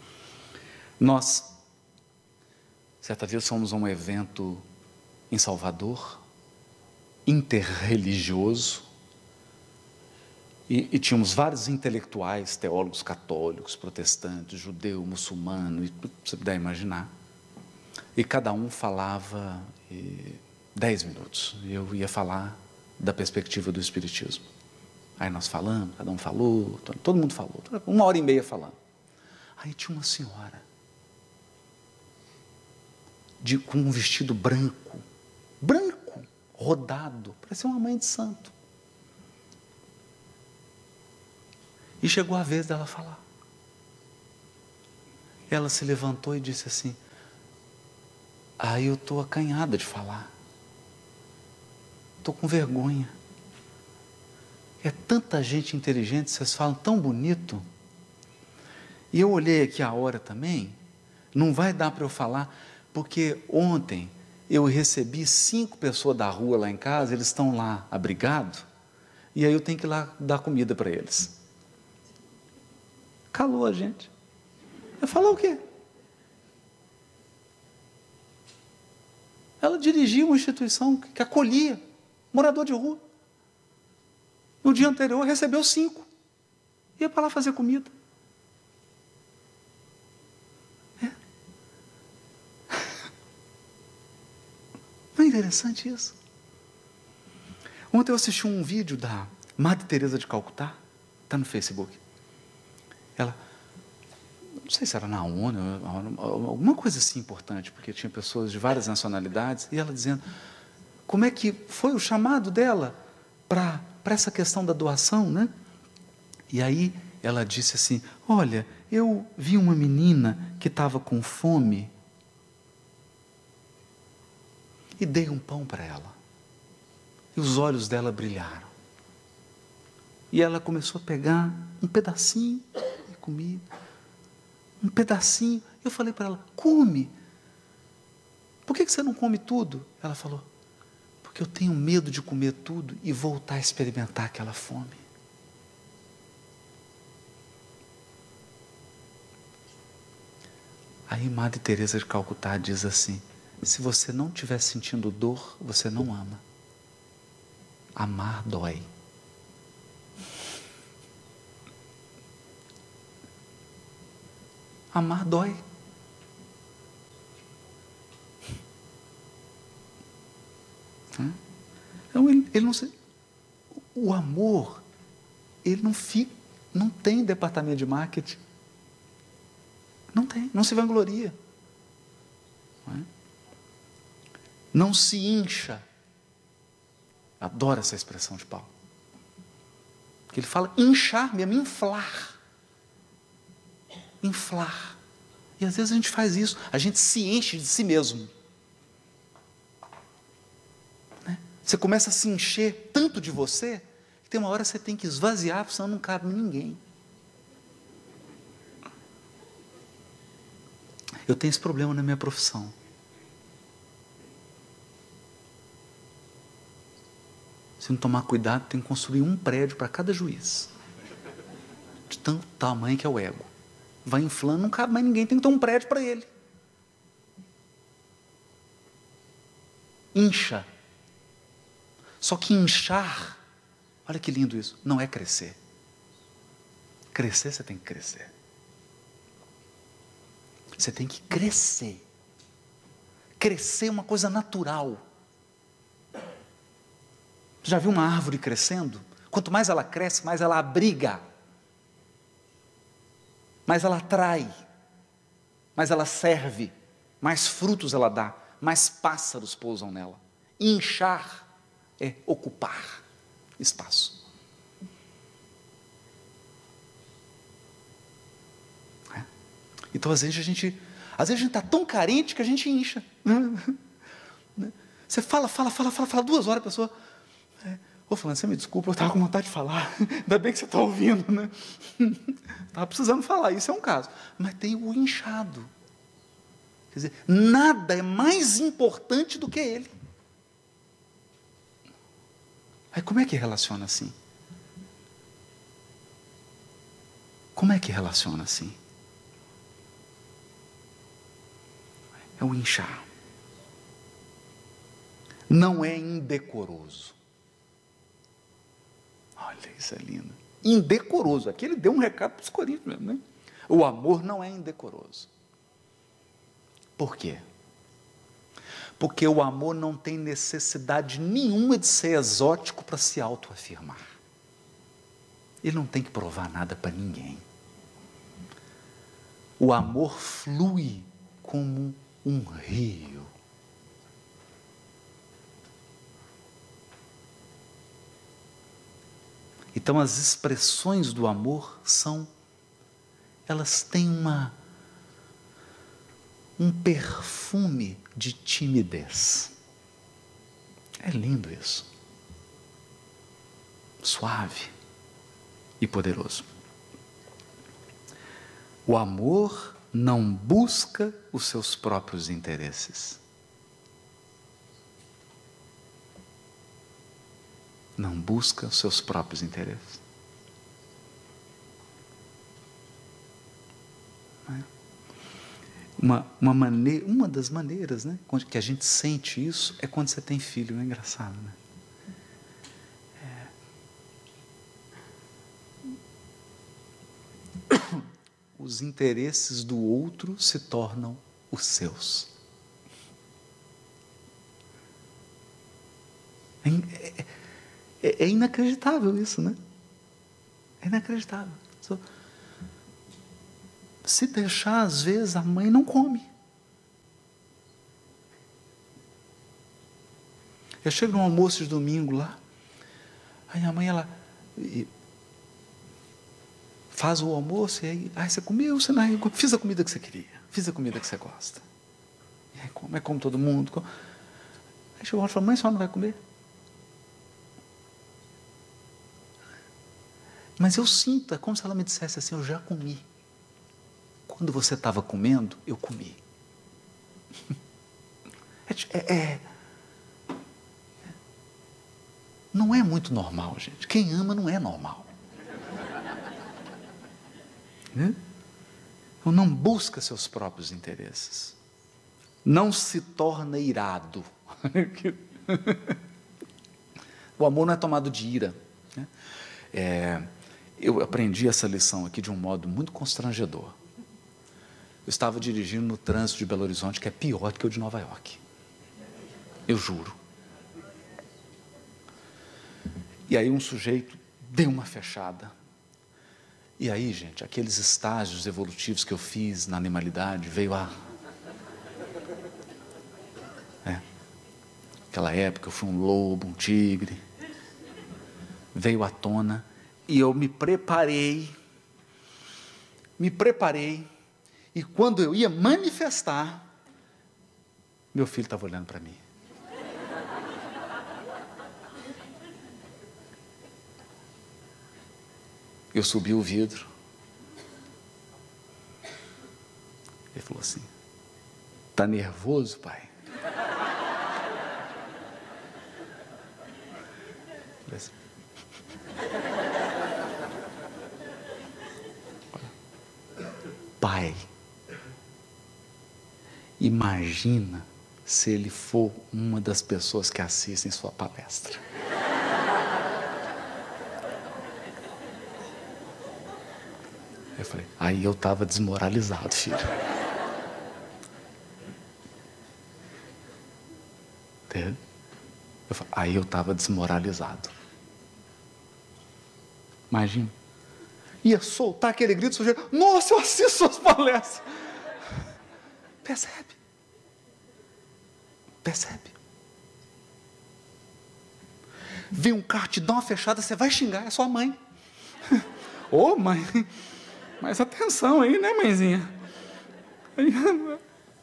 Nós, certa vez, fomos a um evento em Salvador, interreligioso, e, e, tínhamos vários intelectuais, teólogos católicos, protestantes, judeu, muçulmano, e você puder imaginar. E cada um falava e, dez minutos. E eu ia falar da perspectiva do Espiritismo. Aí nós falamos, cada um falou, todo mundo falou, uma hora e meia falando. Aí tinha uma senhora, de, com um vestido branco, branco, rodado, parecia uma mãe de santo. E chegou a vez dela falar. ela se levantou e disse assim: Aí eu estou acanhada de falar. Estou com vergonha. É tanta gente inteligente, vocês falam tão bonito. E eu olhei aqui a hora também, não vai dar para eu falar, porque ontem eu recebi cinco pessoas da rua lá em casa, eles estão lá abrigados, e aí eu tenho que ir lá dar comida para eles. Calou a gente. Eu falar o quê? Ela dirigia uma instituição que acolhia morador de rua. No dia anterior recebeu cinco. Ia para lá fazer comida. É. Não é interessante isso? Ontem eu assisti um vídeo da Madre Teresa de Calcutá, está no Facebook. Não sei se era na ONU, alguma coisa assim importante, porque tinha pessoas de várias nacionalidades, e ela dizendo como é que foi o chamado dela para essa questão da doação, né? E aí ela disse assim: Olha, eu vi uma menina que estava com fome e dei um pão para ela. E os olhos dela brilharam. E ela começou a pegar um pedacinho e comia. Um pedacinho. Eu falei para ela: come. Por que você não come tudo? Ela falou: porque eu tenho medo de comer tudo e voltar a experimentar aquela fome. Aí Madre Teresa de Calcutá diz assim: se você não estiver sentindo dor, você não ama. Amar dói. Amar dói. Então ele, ele não se, o amor, ele não fica, não tem departamento de marketing. Não tem, não se vangloria. Não, é? não se incha. Adoro essa expressão de Paulo. Que ele fala inchar mesmo, inflar. Inflar. E às vezes a gente faz isso, a gente se enche de si mesmo. Você começa a se encher tanto de você, que tem uma hora você tem que esvaziar, senão não cabe ninguém. Eu tenho esse problema na minha profissão. Se não tomar cuidado, tem que construir um prédio para cada juiz. De tanto tamanho que é o ego. Vai inflando, não cabe mais ninguém, tem que ter um prédio para ele. Incha só que inchar, olha que lindo isso, não é crescer. Crescer, você tem que crescer. Você tem que crescer. Crescer é uma coisa natural. Já viu uma árvore crescendo? Quanto mais ela cresce, mais ela abriga, mais ela atrai, mais ela serve, mais frutos ela dá, mais pássaros pousam nela. Inchar é ocupar espaço. É? Então, às vezes, a gente às vezes a gente está tão carente que a gente incha. [LAUGHS] Né? Você fala, fala, fala, fala, fala duas horas, a pessoa. Ô, falando, você me desculpa, eu estava com vontade de falar. [LAUGHS] Ainda bem que você está ouvindo, né? [LAUGHS] Estava precisando falar, isso é um caso. Mas tem o inchado. Quer dizer, nada é mais importante do que ele. Aí como é que relaciona assim? Como é que relaciona assim? É o inchar. Não é indecoroso. Olha, isso é lindo. Indecoroso. Aqui ele deu um recado para os coríntios mesmo, né? O amor não é indecoroso. Por quê? porque o amor não tem necessidade nenhuma de ser exótico para se autoafirmar. Ele não tem que provar nada para ninguém. O amor flui como um rio. Então as expressões do amor são elas têm uma um perfume de timidez. É lindo isso. Suave e poderoso. O amor não busca os seus próprios interesses. Não busca os seus próprios interesses. É? Uma, uma, maneira, uma das maneiras né, que a gente sente isso é quando você tem filho, não é engraçado, né? os interesses do outro se tornam os seus. É, é, é inacreditável isso, né? É inacreditável. Se deixar, às vezes, a mãe não come. Eu chego no almoço de domingo lá, aí a mãe, ela faz o almoço e aí, ah, você comeu, você não, fiz a comida que você queria, fiz a comida que você gosta. E aí come, é como todo mundo. Come. Aí chegou e falou, mãe, só não vai comer? Mas eu sinto, é como se ela me dissesse assim, eu já comi. Quando você estava comendo, eu comi. [LAUGHS] É, é, é, não é muito normal, gente. Quem ama não é normal. Né? Então não busca seus próprios interesses. Não se torna irado. [LAUGHS] o amor não é tomado de ira. Né? É, eu aprendi essa lição aqui de um modo muito constrangedor. Eu estava dirigindo no trânsito de Belo Horizonte, que é pior do que o de Nova York. Eu juro. E aí um sujeito deu uma fechada e aí, gente, aqueles estágios evolutivos que eu fiz na animalidade veio a. É. Aquela época eu fui um lobo, um tigre. Veio à tona e eu me preparei, me preparei, e quando eu ia manifestar, meu filho estava olhando para mim. Eu subi o vidro. Ele falou assim: Tá nervoso, pai? Assim, pai, imagina se ele for uma das pessoas que assistem sua palestra. Eu falei, aí eu estava desmoralizado, filho. Eu falei, aí eu estava desmoralizado. Imagina. Ia soltar aquele grito sujeito. Nossa, eu assisto suas palestras. Percebe? Percebe? Vem um carro te dá uma fechada, você vai xingar, é sua mãe. Ô oh, mãe, mas atenção aí, né, mãezinha?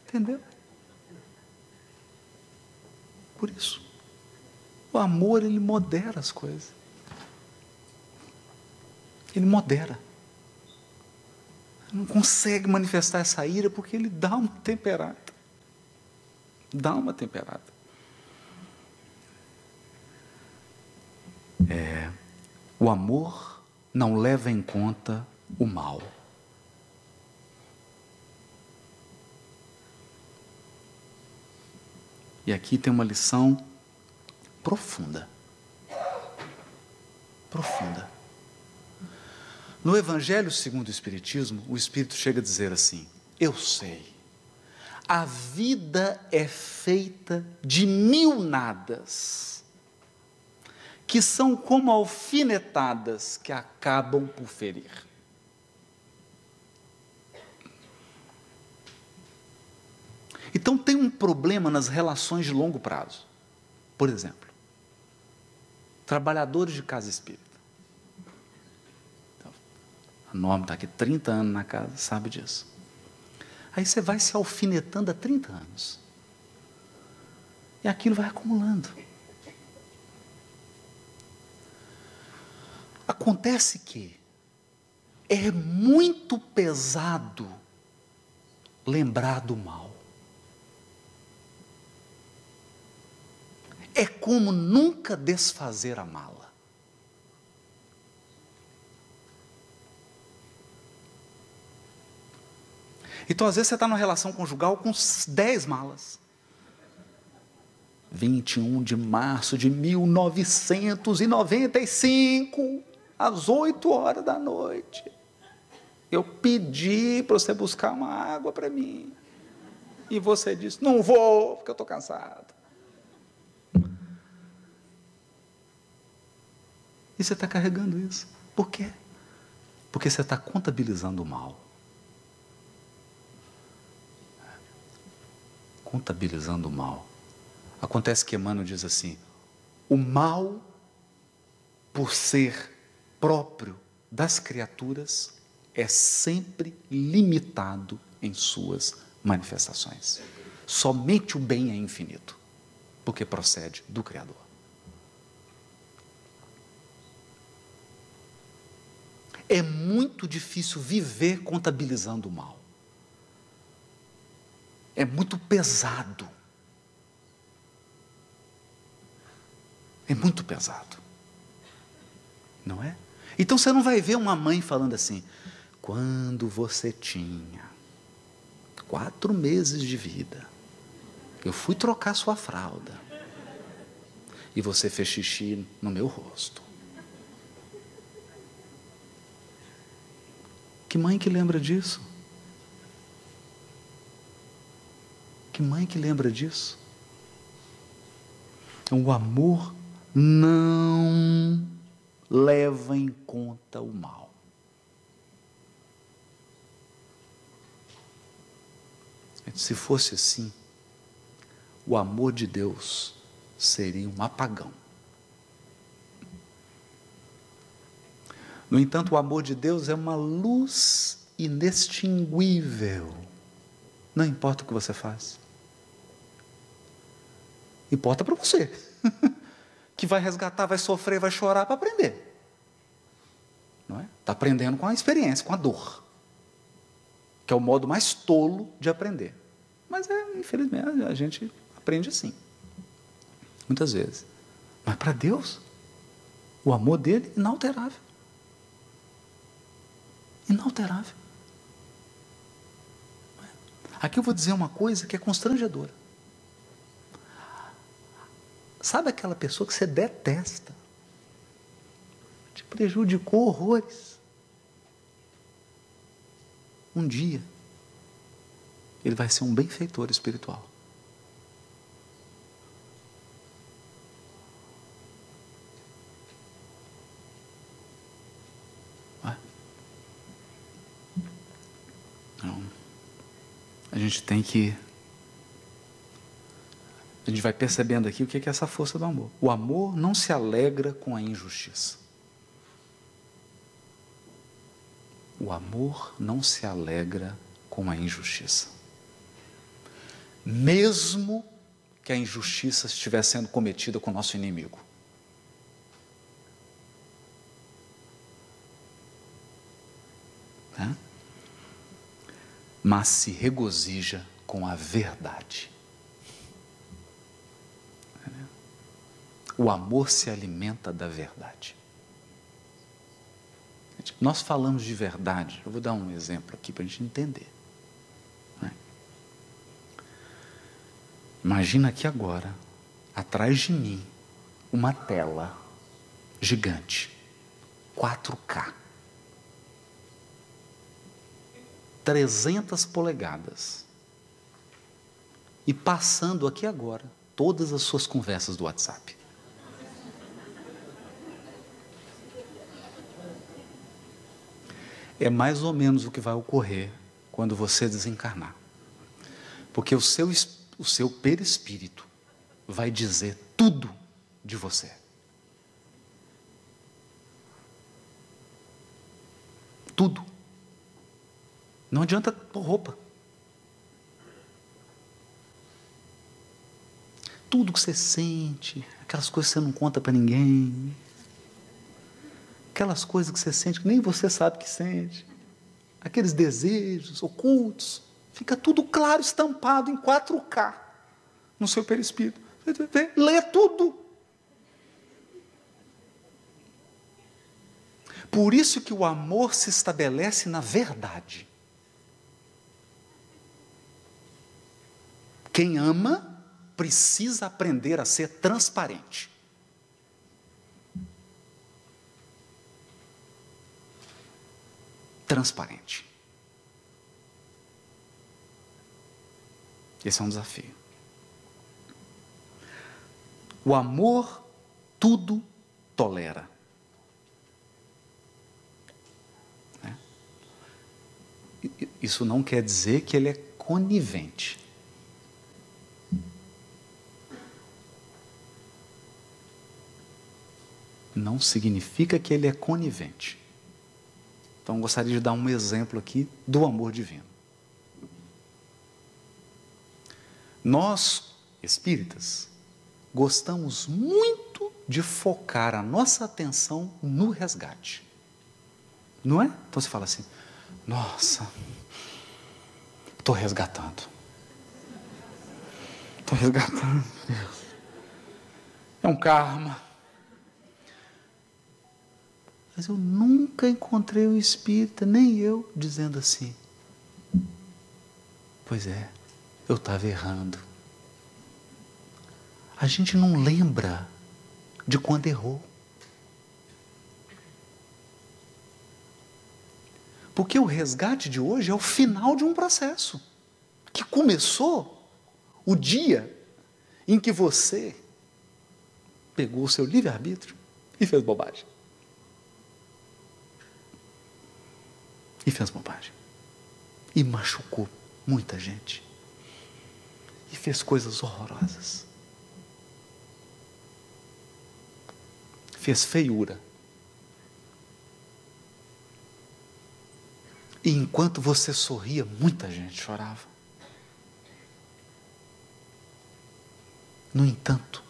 Entendeu? Por isso, o amor, ele modera as coisas. Ele modera. Não consegue manifestar essa ira porque ele dá uma temperada. Dá uma temperada. É, o amor não leva em conta o mal. E aqui tem uma lição profunda. Profunda. No Evangelho segundo o Espiritismo, o Espírito chega a dizer assim: Eu sei, a vida é feita de mil nadas, que são como alfinetadas que acabam por ferir. Então tem um problema nas relações de longo prazo. Por exemplo, trabalhadores de casa espírita. Norma está aqui 30 anos na casa, sabe disso. Aí você vai se alfinetando há 30 anos. E aquilo vai acumulando. Acontece que é muito pesado lembrar do mal. É como nunca desfazer a mala. Então, às vezes, você está numa relação conjugal com 10 malas. 21 de março de 1995, às 8 horas da noite. Eu pedi para você buscar uma água para mim. E você disse: Não vou, porque eu estou cansado. E você está carregando isso. Por quê? Porque você está contabilizando o mal. Contabilizando o mal. Acontece que Emmanuel diz assim: o mal, por ser próprio das criaturas, é sempre limitado em suas manifestações. Somente o bem é infinito, porque procede do Criador. É muito difícil viver contabilizando o mal. É muito pesado. É muito pesado. Não é? Então você não vai ver uma mãe falando assim: quando você tinha quatro meses de vida, eu fui trocar sua fralda e você fez xixi no meu rosto. Que mãe que lembra disso? Que mãe que lembra disso? O amor não leva em conta o mal. Se fosse assim, o amor de Deus seria um apagão. No entanto, o amor de Deus é uma luz inextinguível. Não importa o que você faz. Importa para você. [LAUGHS] que vai resgatar, vai sofrer, vai chorar para aprender. Não é? Está aprendendo com a experiência, com a dor que é o modo mais tolo de aprender. Mas é, infelizmente, a gente aprende assim. Muitas vezes. Mas para Deus, o amor dele é inalterável. Inalterável. Aqui eu vou dizer uma coisa que é constrangedora. Sabe aquela pessoa que você detesta? Te prejudicou horrores um dia, ele vai ser um benfeitor espiritual. A gente tem que. A gente vai percebendo aqui o que é essa força do amor. O amor não se alegra com a injustiça. O amor não se alegra com a injustiça. Mesmo que a injustiça estiver sendo cometida com o nosso inimigo. Né? Mas se regozija com a verdade. O amor se alimenta da verdade. Nós falamos de verdade. Eu vou dar um exemplo aqui para a gente entender. Né? Imagina aqui agora, atrás de mim, uma tela gigante, 4K, 300 polegadas, e passando aqui agora todas as suas conversas do WhatsApp. é mais ou menos o que vai ocorrer quando você desencarnar. Porque o seu, o seu perispírito vai dizer tudo de você. Tudo. Não adianta pôr roupa. Tudo que você sente, aquelas coisas que você não conta para ninguém, aquelas coisas que você sente que nem você sabe que sente, aqueles desejos ocultos, fica tudo claro, estampado em 4K no seu perispírito. Lê tudo. Por isso que o amor se estabelece na verdade. Quem ama precisa aprender a ser transparente. Transparente. Esse é um desafio. O amor tudo tolera. Né? Isso não quer dizer que ele é conivente. Não significa que ele é conivente. Então, gostaria de dar um exemplo aqui do amor divino. Nós, espíritas, gostamos muito de focar a nossa atenção no resgate. Não é? Então você fala assim: nossa, estou resgatando. Estou resgatando. É um karma. Mas eu nunca encontrei um espírita, nem eu, dizendo assim. Pois é, eu estava errando. A gente não lembra de quando errou. Porque o resgate de hoje é o final de um processo que começou o dia em que você pegou o seu livre-arbítrio e fez bobagem. E fez bobagem. E machucou muita gente. E fez coisas horrorosas. Fez feiura. E enquanto você sorria, muita gente chorava. No entanto,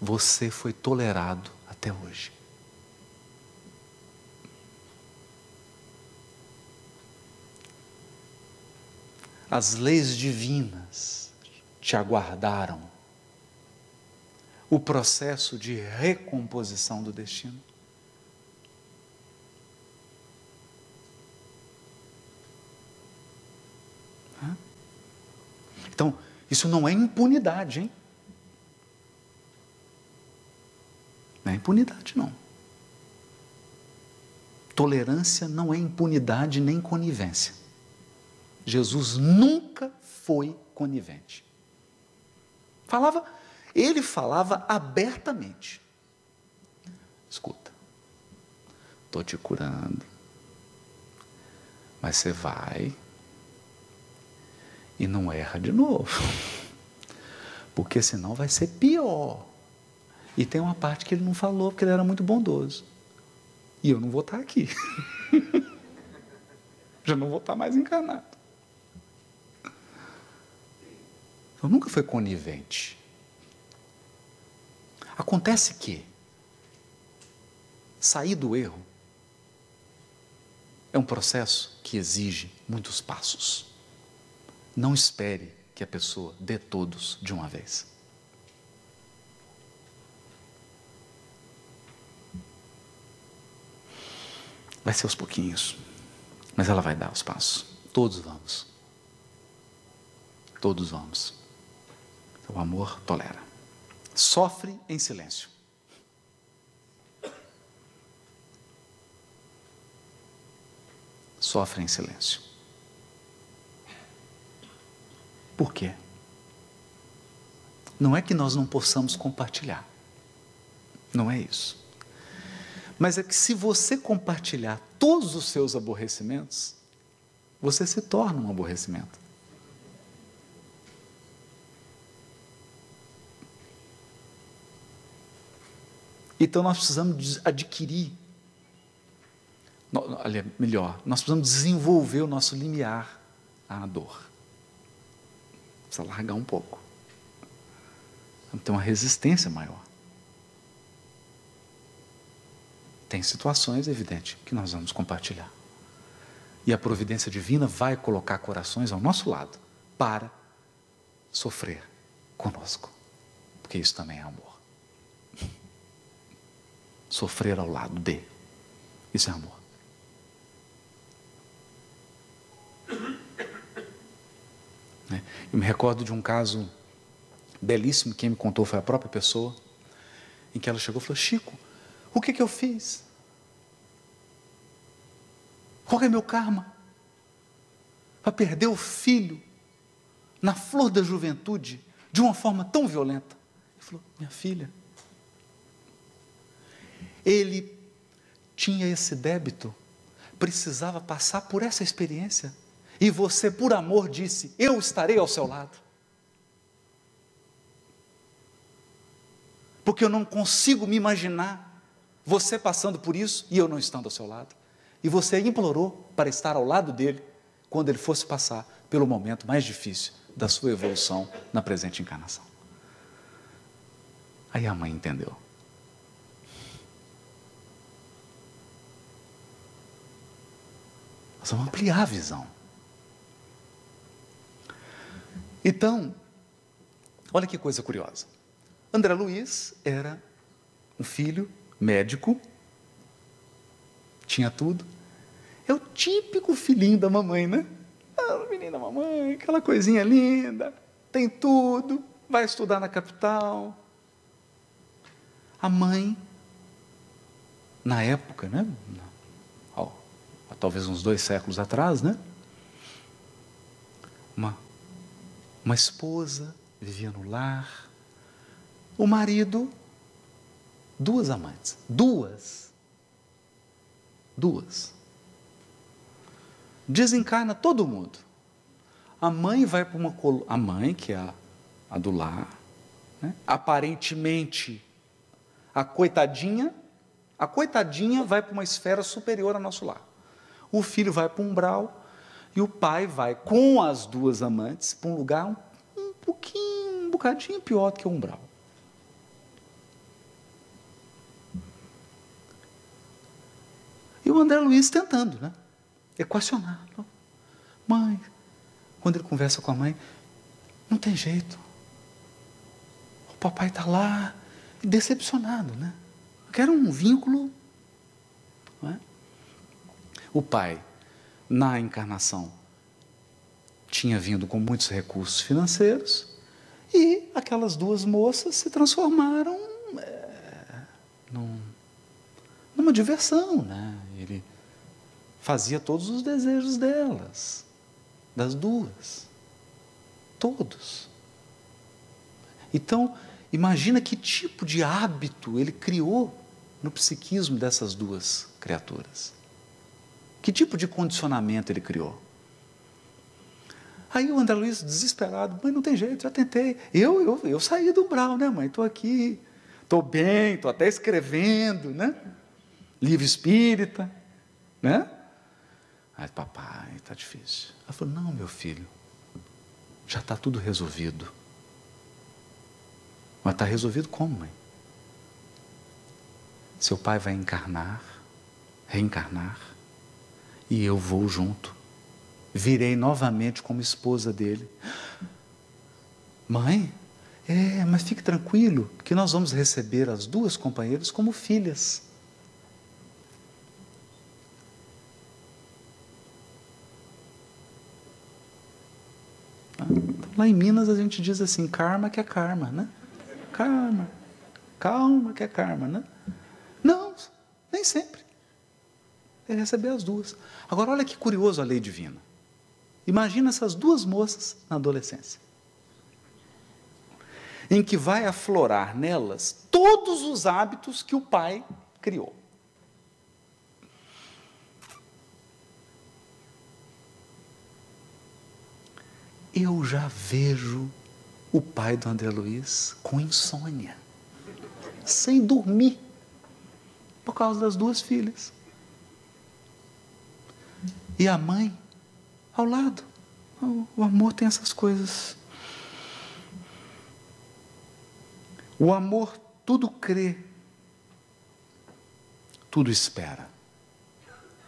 você foi tolerado até hoje. As leis divinas te aguardaram. O processo de recomposição do destino. Então, isso não é impunidade, hein? Não é impunidade, não. Tolerância não é impunidade nem conivência. Jesus nunca foi conivente. Falava, ele falava abertamente. Escuta, estou te curando, mas você vai e não erra de novo, [LAUGHS] porque senão vai ser pior. E tem uma parte que ele não falou porque ele era muito bondoso. E eu não vou estar aqui. [LAUGHS] Já não vou estar mais encarnado. Eu nunca fui conivente. Acontece que sair do erro é um processo que exige muitos passos. Não espere que a pessoa dê todos de uma vez. Vai ser aos pouquinhos, mas ela vai dar os passos. Todos vamos. Todos vamos. O amor tolera. Sofre em silêncio. Sofre em silêncio. Por quê? Não é que nós não possamos compartilhar. Não é isso. Mas é que se você compartilhar todos os seus aborrecimentos, você se torna um aborrecimento. Então nós precisamos adquirir, melhor, nós precisamos desenvolver o nosso limiar à dor. Precisa largar um pouco. Tem uma resistência maior. Tem situações, evidente, que nós vamos compartilhar. E a providência divina vai colocar corações ao nosso lado para sofrer conosco. Porque isso também é amor. Sofrer ao lado de. Isso é amor. Né? Eu me recordo de um caso belíssimo, quem me contou foi a própria pessoa, em que ela chegou e falou: Chico, o que, que eu fiz? Qual é meu karma? Para perder o filho na flor da juventude de uma forma tão violenta. Ele falou: Minha filha, ele tinha esse débito, precisava passar por essa experiência, e você, por amor, disse: Eu estarei ao seu lado. Porque eu não consigo me imaginar você passando por isso e eu não estando ao seu lado. E você implorou para estar ao lado dele quando ele fosse passar pelo momento mais difícil da sua evolução na presente encarnação. Aí a mãe entendeu. Nós vamos ampliar a visão. Então, olha que coisa curiosa. André Luiz era um filho médico, tinha tudo. É o típico filhinho da mamãe, né? Ah, menino da mamãe, aquela coisinha linda, tem tudo, vai estudar na capital. A mãe, na época, né? Talvez uns dois séculos atrás, né? Uma, uma esposa vivia no lar, o marido, duas amantes, duas, duas. Desencarna todo mundo. A mãe vai para uma a mãe que é a, a do lar, né? aparentemente a coitadinha, a coitadinha vai para uma esfera superior ao nosso lar. O filho vai para um umbral e o pai vai com as duas amantes para um lugar um, um pouquinho, um bocadinho pior do que o umbral. E o André Luiz tentando, né? Equacionar. Mãe, quando ele conversa com a mãe, não tem jeito. O papai está lá, decepcionado, né? Quero um vínculo. O pai, na encarnação, tinha vindo com muitos recursos financeiros e aquelas duas moças se transformaram é, num numa diversão, né? Ele fazia todos os desejos delas, das duas, todos. Então, imagina que tipo de hábito ele criou no psiquismo dessas duas criaturas. Que tipo de condicionamento ele criou? Aí o André Luiz, desesperado, mãe, não tem jeito, já tentei. Eu, eu, eu saí do Brau, né, mãe? Estou aqui, estou bem, estou até escrevendo, né? livro espírita, né? Aí, papai, está difícil. Ela falou: Não, meu filho, já está tudo resolvido. Mas está resolvido como, mãe? Seu pai vai encarnar, reencarnar, e eu vou junto. Virei novamente como esposa dele. Mãe, é, mas fique tranquilo, que nós vamos receber as duas companheiras como filhas. Lá em Minas a gente diz assim, karma que é karma, né? Karma. Calma que é karma, né? Não, nem sempre. É receber as duas. Agora olha que curioso a lei divina. Imagina essas duas moças na adolescência. Em que vai aflorar nelas todos os hábitos que o pai criou. eu já vejo o pai do André Luiz com insônia, sem dormir, por causa das duas filhas. E a mãe ao lado. O amor tem essas coisas. O amor tudo crê, tudo espera,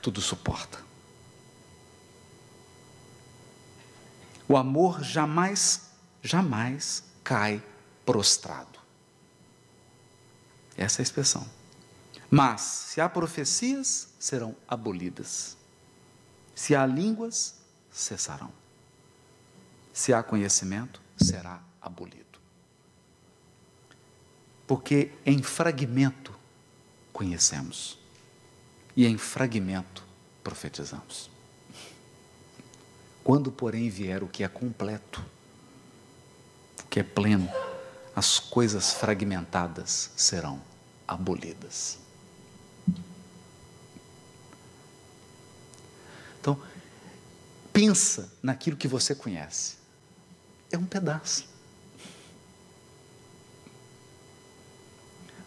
tudo suporta. O amor jamais, jamais cai prostrado. Essa é a expressão. Mas, se há profecias, serão abolidas. Se há línguas, cessarão. Se há conhecimento, será abolido. Porque em fragmento conhecemos, e em fragmento profetizamos. Quando, porém, vier o que é completo, o que é pleno, as coisas fragmentadas serão abolidas. Pensa naquilo que você conhece. É um pedaço.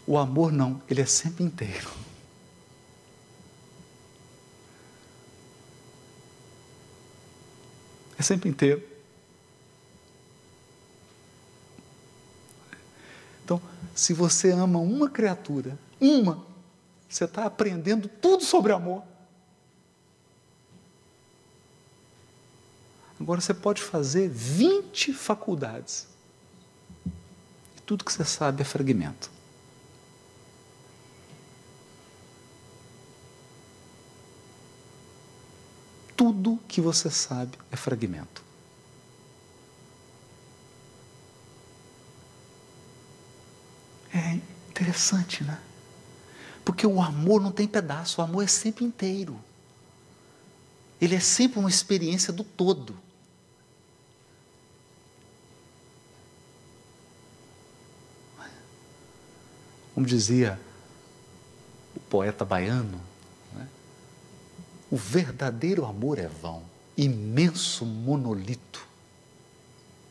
O amor não, ele é sempre inteiro. É sempre inteiro. Então, se você ama uma criatura, uma, você está aprendendo tudo sobre amor. Agora você pode fazer 20 faculdades. E tudo que você sabe é fragmento. Tudo que você sabe é fragmento. É interessante, né? Porque o amor não tem pedaço, o amor é sempre inteiro. Ele é sempre uma experiência do todo. Como dizia o poeta baiano, né? o verdadeiro amor é vão, imenso monolito,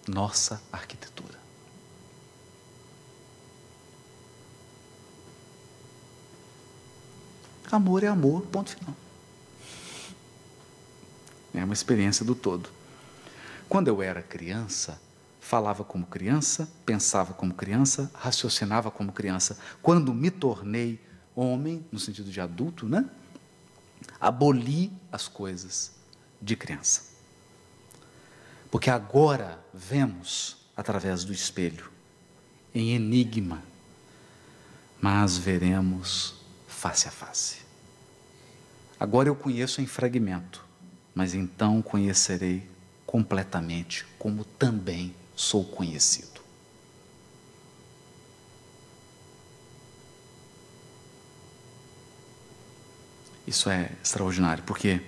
nossa arquitetura. Amor é amor, ponto final. É uma experiência do todo. Quando eu era criança, falava como criança, pensava como criança, raciocinava como criança. Quando me tornei homem, no sentido de adulto, né? Aboli as coisas de criança. Porque agora vemos através do espelho, em enigma, mas veremos face a face. Agora eu conheço em fragmento, mas então conhecerei completamente, como também sou conhecido. Isso é extraordinário, porque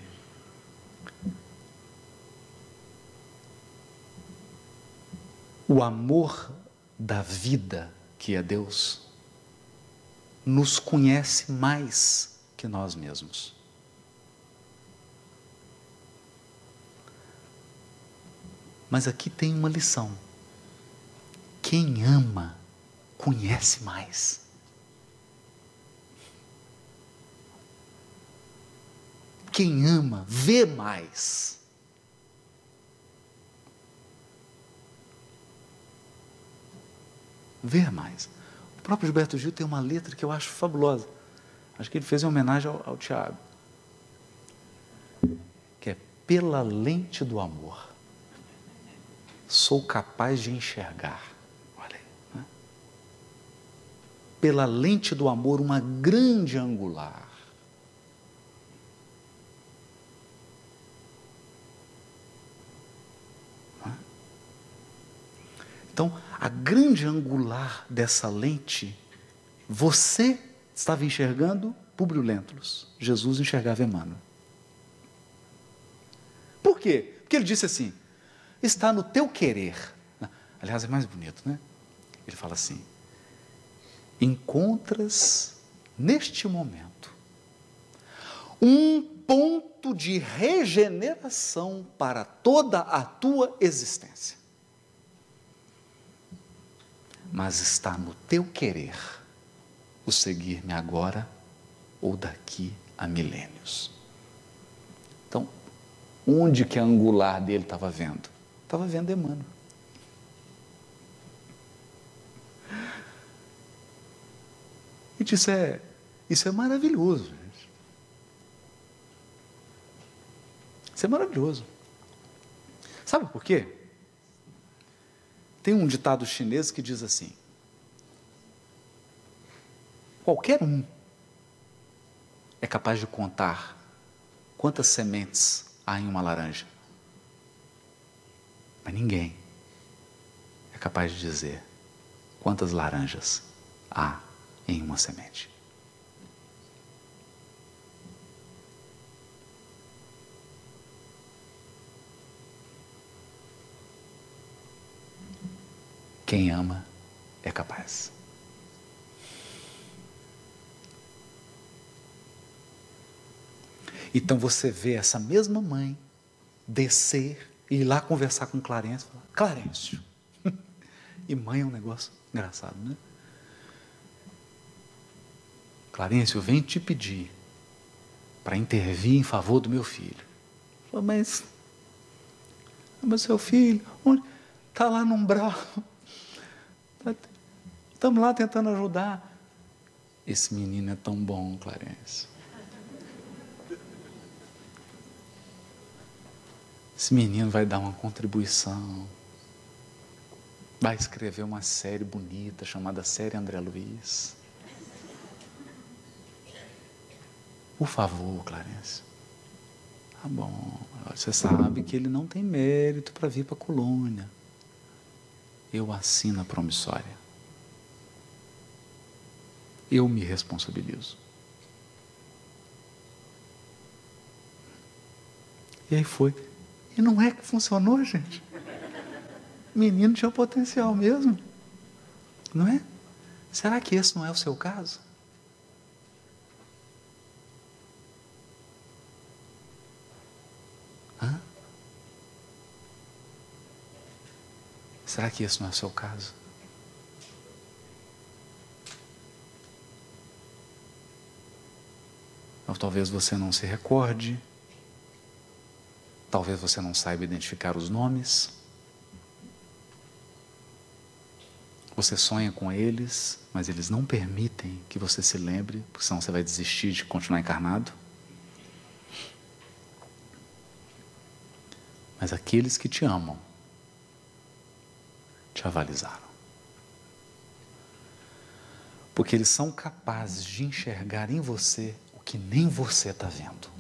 o amor da vida, que é Deus, nos conhece mais que nós mesmos. Mas aqui tem uma lição. Quem ama, conhece mais. Quem ama, vê mais. Ver mais. O próprio Gilberto Gil tem uma letra que eu acho fabulosa. Acho que ele fez em homenagem ao, ao Tiago. Que é pela lente do amor sou capaz de enxergar. Olha aí. Né? Pela lente do amor, uma grande angular. Né? Então, a grande angular dessa lente, você estava enxergando Públio Lentulus. Jesus enxergava Emmanuel. Por quê? Porque ele disse assim: está no teu querer. Aliás, é mais bonito, né? Ele fala assim: encontras neste momento um ponto de regeneração para toda a tua existência. Mas está no teu querer o seguir-me agora ou daqui a milênios. Então, onde que a angular dele estava vendo? Estava vendo Emmanuel. Gente, isso é, isso é maravilhoso, gente. Isso é maravilhoso. Sabe por quê? Tem um ditado chinês que diz assim: qualquer um é capaz de contar quantas sementes há em uma laranja. Mas ninguém é capaz de dizer quantas laranjas há em uma semente. Quem ama é capaz. Então você vê essa mesma mãe descer e ir lá conversar com Clarence, falar, Clarêncio. [LAUGHS] e mãe é um negócio engraçado, né? Clarêncio, eu venho te pedir para intervir em favor do meu filho. Falou, mas, mas seu filho, onde? Está lá no umbral. Estamos lá tentando ajudar. Esse menino é tão bom, Clarence. Esse menino vai dar uma contribuição. Vai escrever uma série bonita chamada Série André Luiz. Por favor, Clarence. Tá bom. Você sabe que ele não tem mérito para vir para a colônia. Eu assino a promissória. Eu me responsabilizo. E aí foi. E não é que funcionou, gente. Menino tinha potencial mesmo. Não é? Será que esse não é o seu caso? Hã? Será que esse não é o seu caso? Ou talvez você não se recorde Talvez você não saiba identificar os nomes. Você sonha com eles, mas eles não permitem que você se lembre, porque senão você vai desistir de continuar encarnado. Mas aqueles que te amam te avalizaram. Porque eles são capazes de enxergar em você o que nem você está vendo.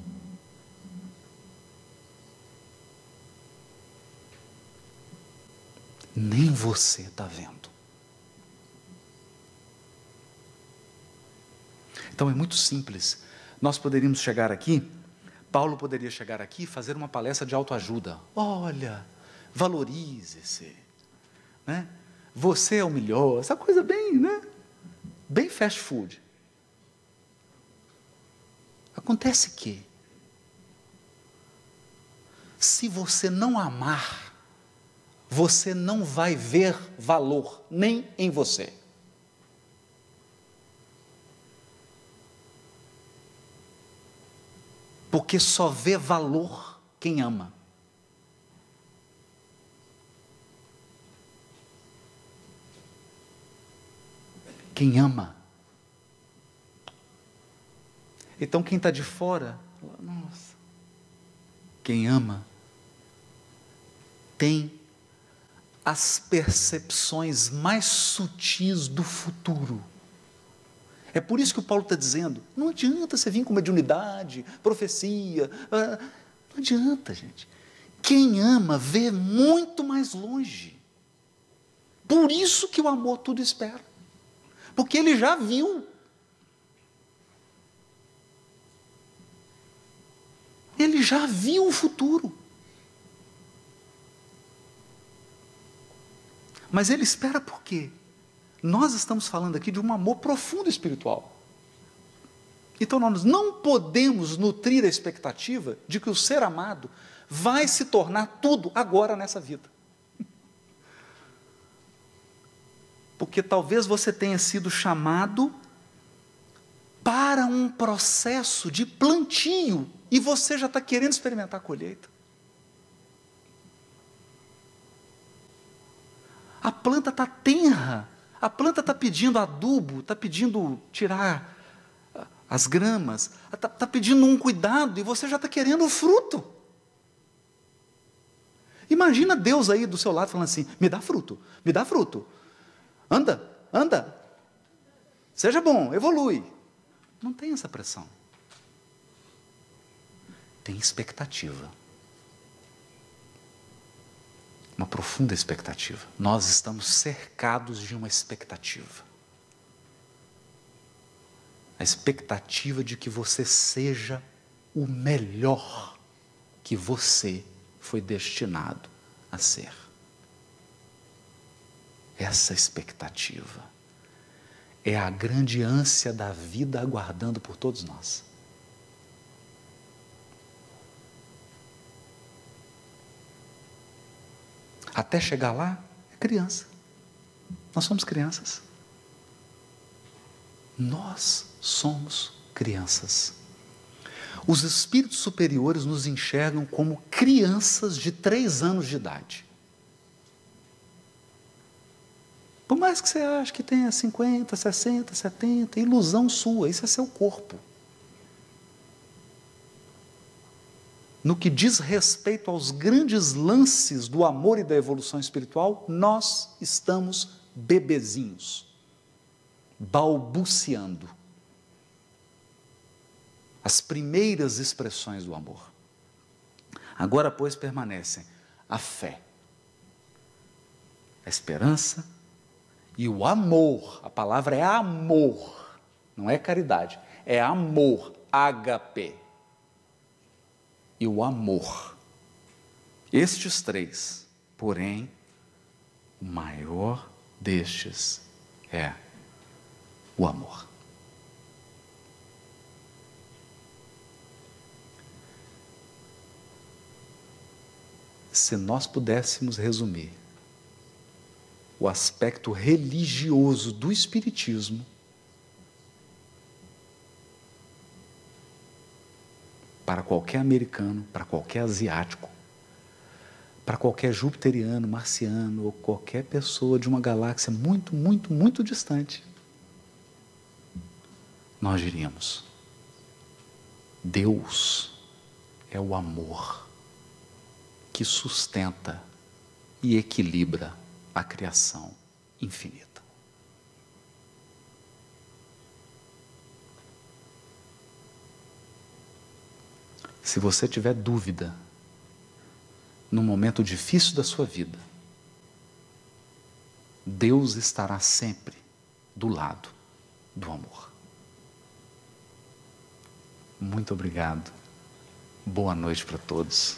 Nem você está vendo. Então é muito simples. Nós poderíamos chegar aqui, Paulo poderia chegar aqui e fazer uma palestra de autoajuda. Olha, valorize-se. Né? Você é o melhor. Essa coisa bem, né? Bem fast food. Acontece que, se você não amar você não vai ver valor nem em você. Porque só vê valor quem ama. Quem ama. Então quem está de fora, nossa, quem ama tem as percepções mais sutis do futuro. É por isso que o Paulo está dizendo: não adianta você vir com mediunidade, profecia. Ah, não adianta, gente. Quem ama vê muito mais longe. Por isso que o amor tudo espera. Porque ele já viu. Ele já viu o futuro. Mas ele espera por quê? Nós estamos falando aqui de um amor profundo espiritual. Então nós não podemos nutrir a expectativa de que o ser amado vai se tornar tudo agora nessa vida. [LAUGHS] Porque talvez você tenha sido chamado para um processo de plantio e você já está querendo experimentar a colheita. A planta está tenra, A planta está pedindo adubo, está pedindo tirar as gramas, está tá pedindo um cuidado e você já está querendo o fruto. Imagina Deus aí do seu lado falando assim: me dá fruto, me dá fruto. Anda, anda. Seja bom, evolui. Não tem essa pressão. Tem expectativa. Uma profunda expectativa. Nós estamos cercados de uma expectativa. A expectativa de que você seja o melhor que você foi destinado a ser. Essa expectativa é a grande ânsia da vida aguardando por todos nós. Até chegar lá, é criança. Nós somos crianças. Nós somos crianças. Os espíritos superiores nos enxergam como crianças de três anos de idade. Por mais que você ache que tenha 50, 60, 70, ilusão sua, isso é seu corpo. No que diz respeito aos grandes lances do amor e da evolução espiritual, nós estamos bebezinhos, balbuciando as primeiras expressões do amor. Agora, pois, permanecem a fé, a esperança e o amor. A palavra é amor, não é caridade, é amor, HP. E o amor. Estes três, porém, o maior destes é o amor. se nós pudéssemos resumir o aspecto religioso do Espiritismo, para qualquer americano, para qualquer asiático, para qualquer jupiteriano, marciano ou qualquer pessoa de uma galáxia muito, muito, muito distante, nós diríamos: Deus é o amor que sustenta e equilibra a criação infinita. Se você tiver dúvida no momento difícil da sua vida, Deus estará sempre do lado do amor. Muito obrigado. Boa noite para todos.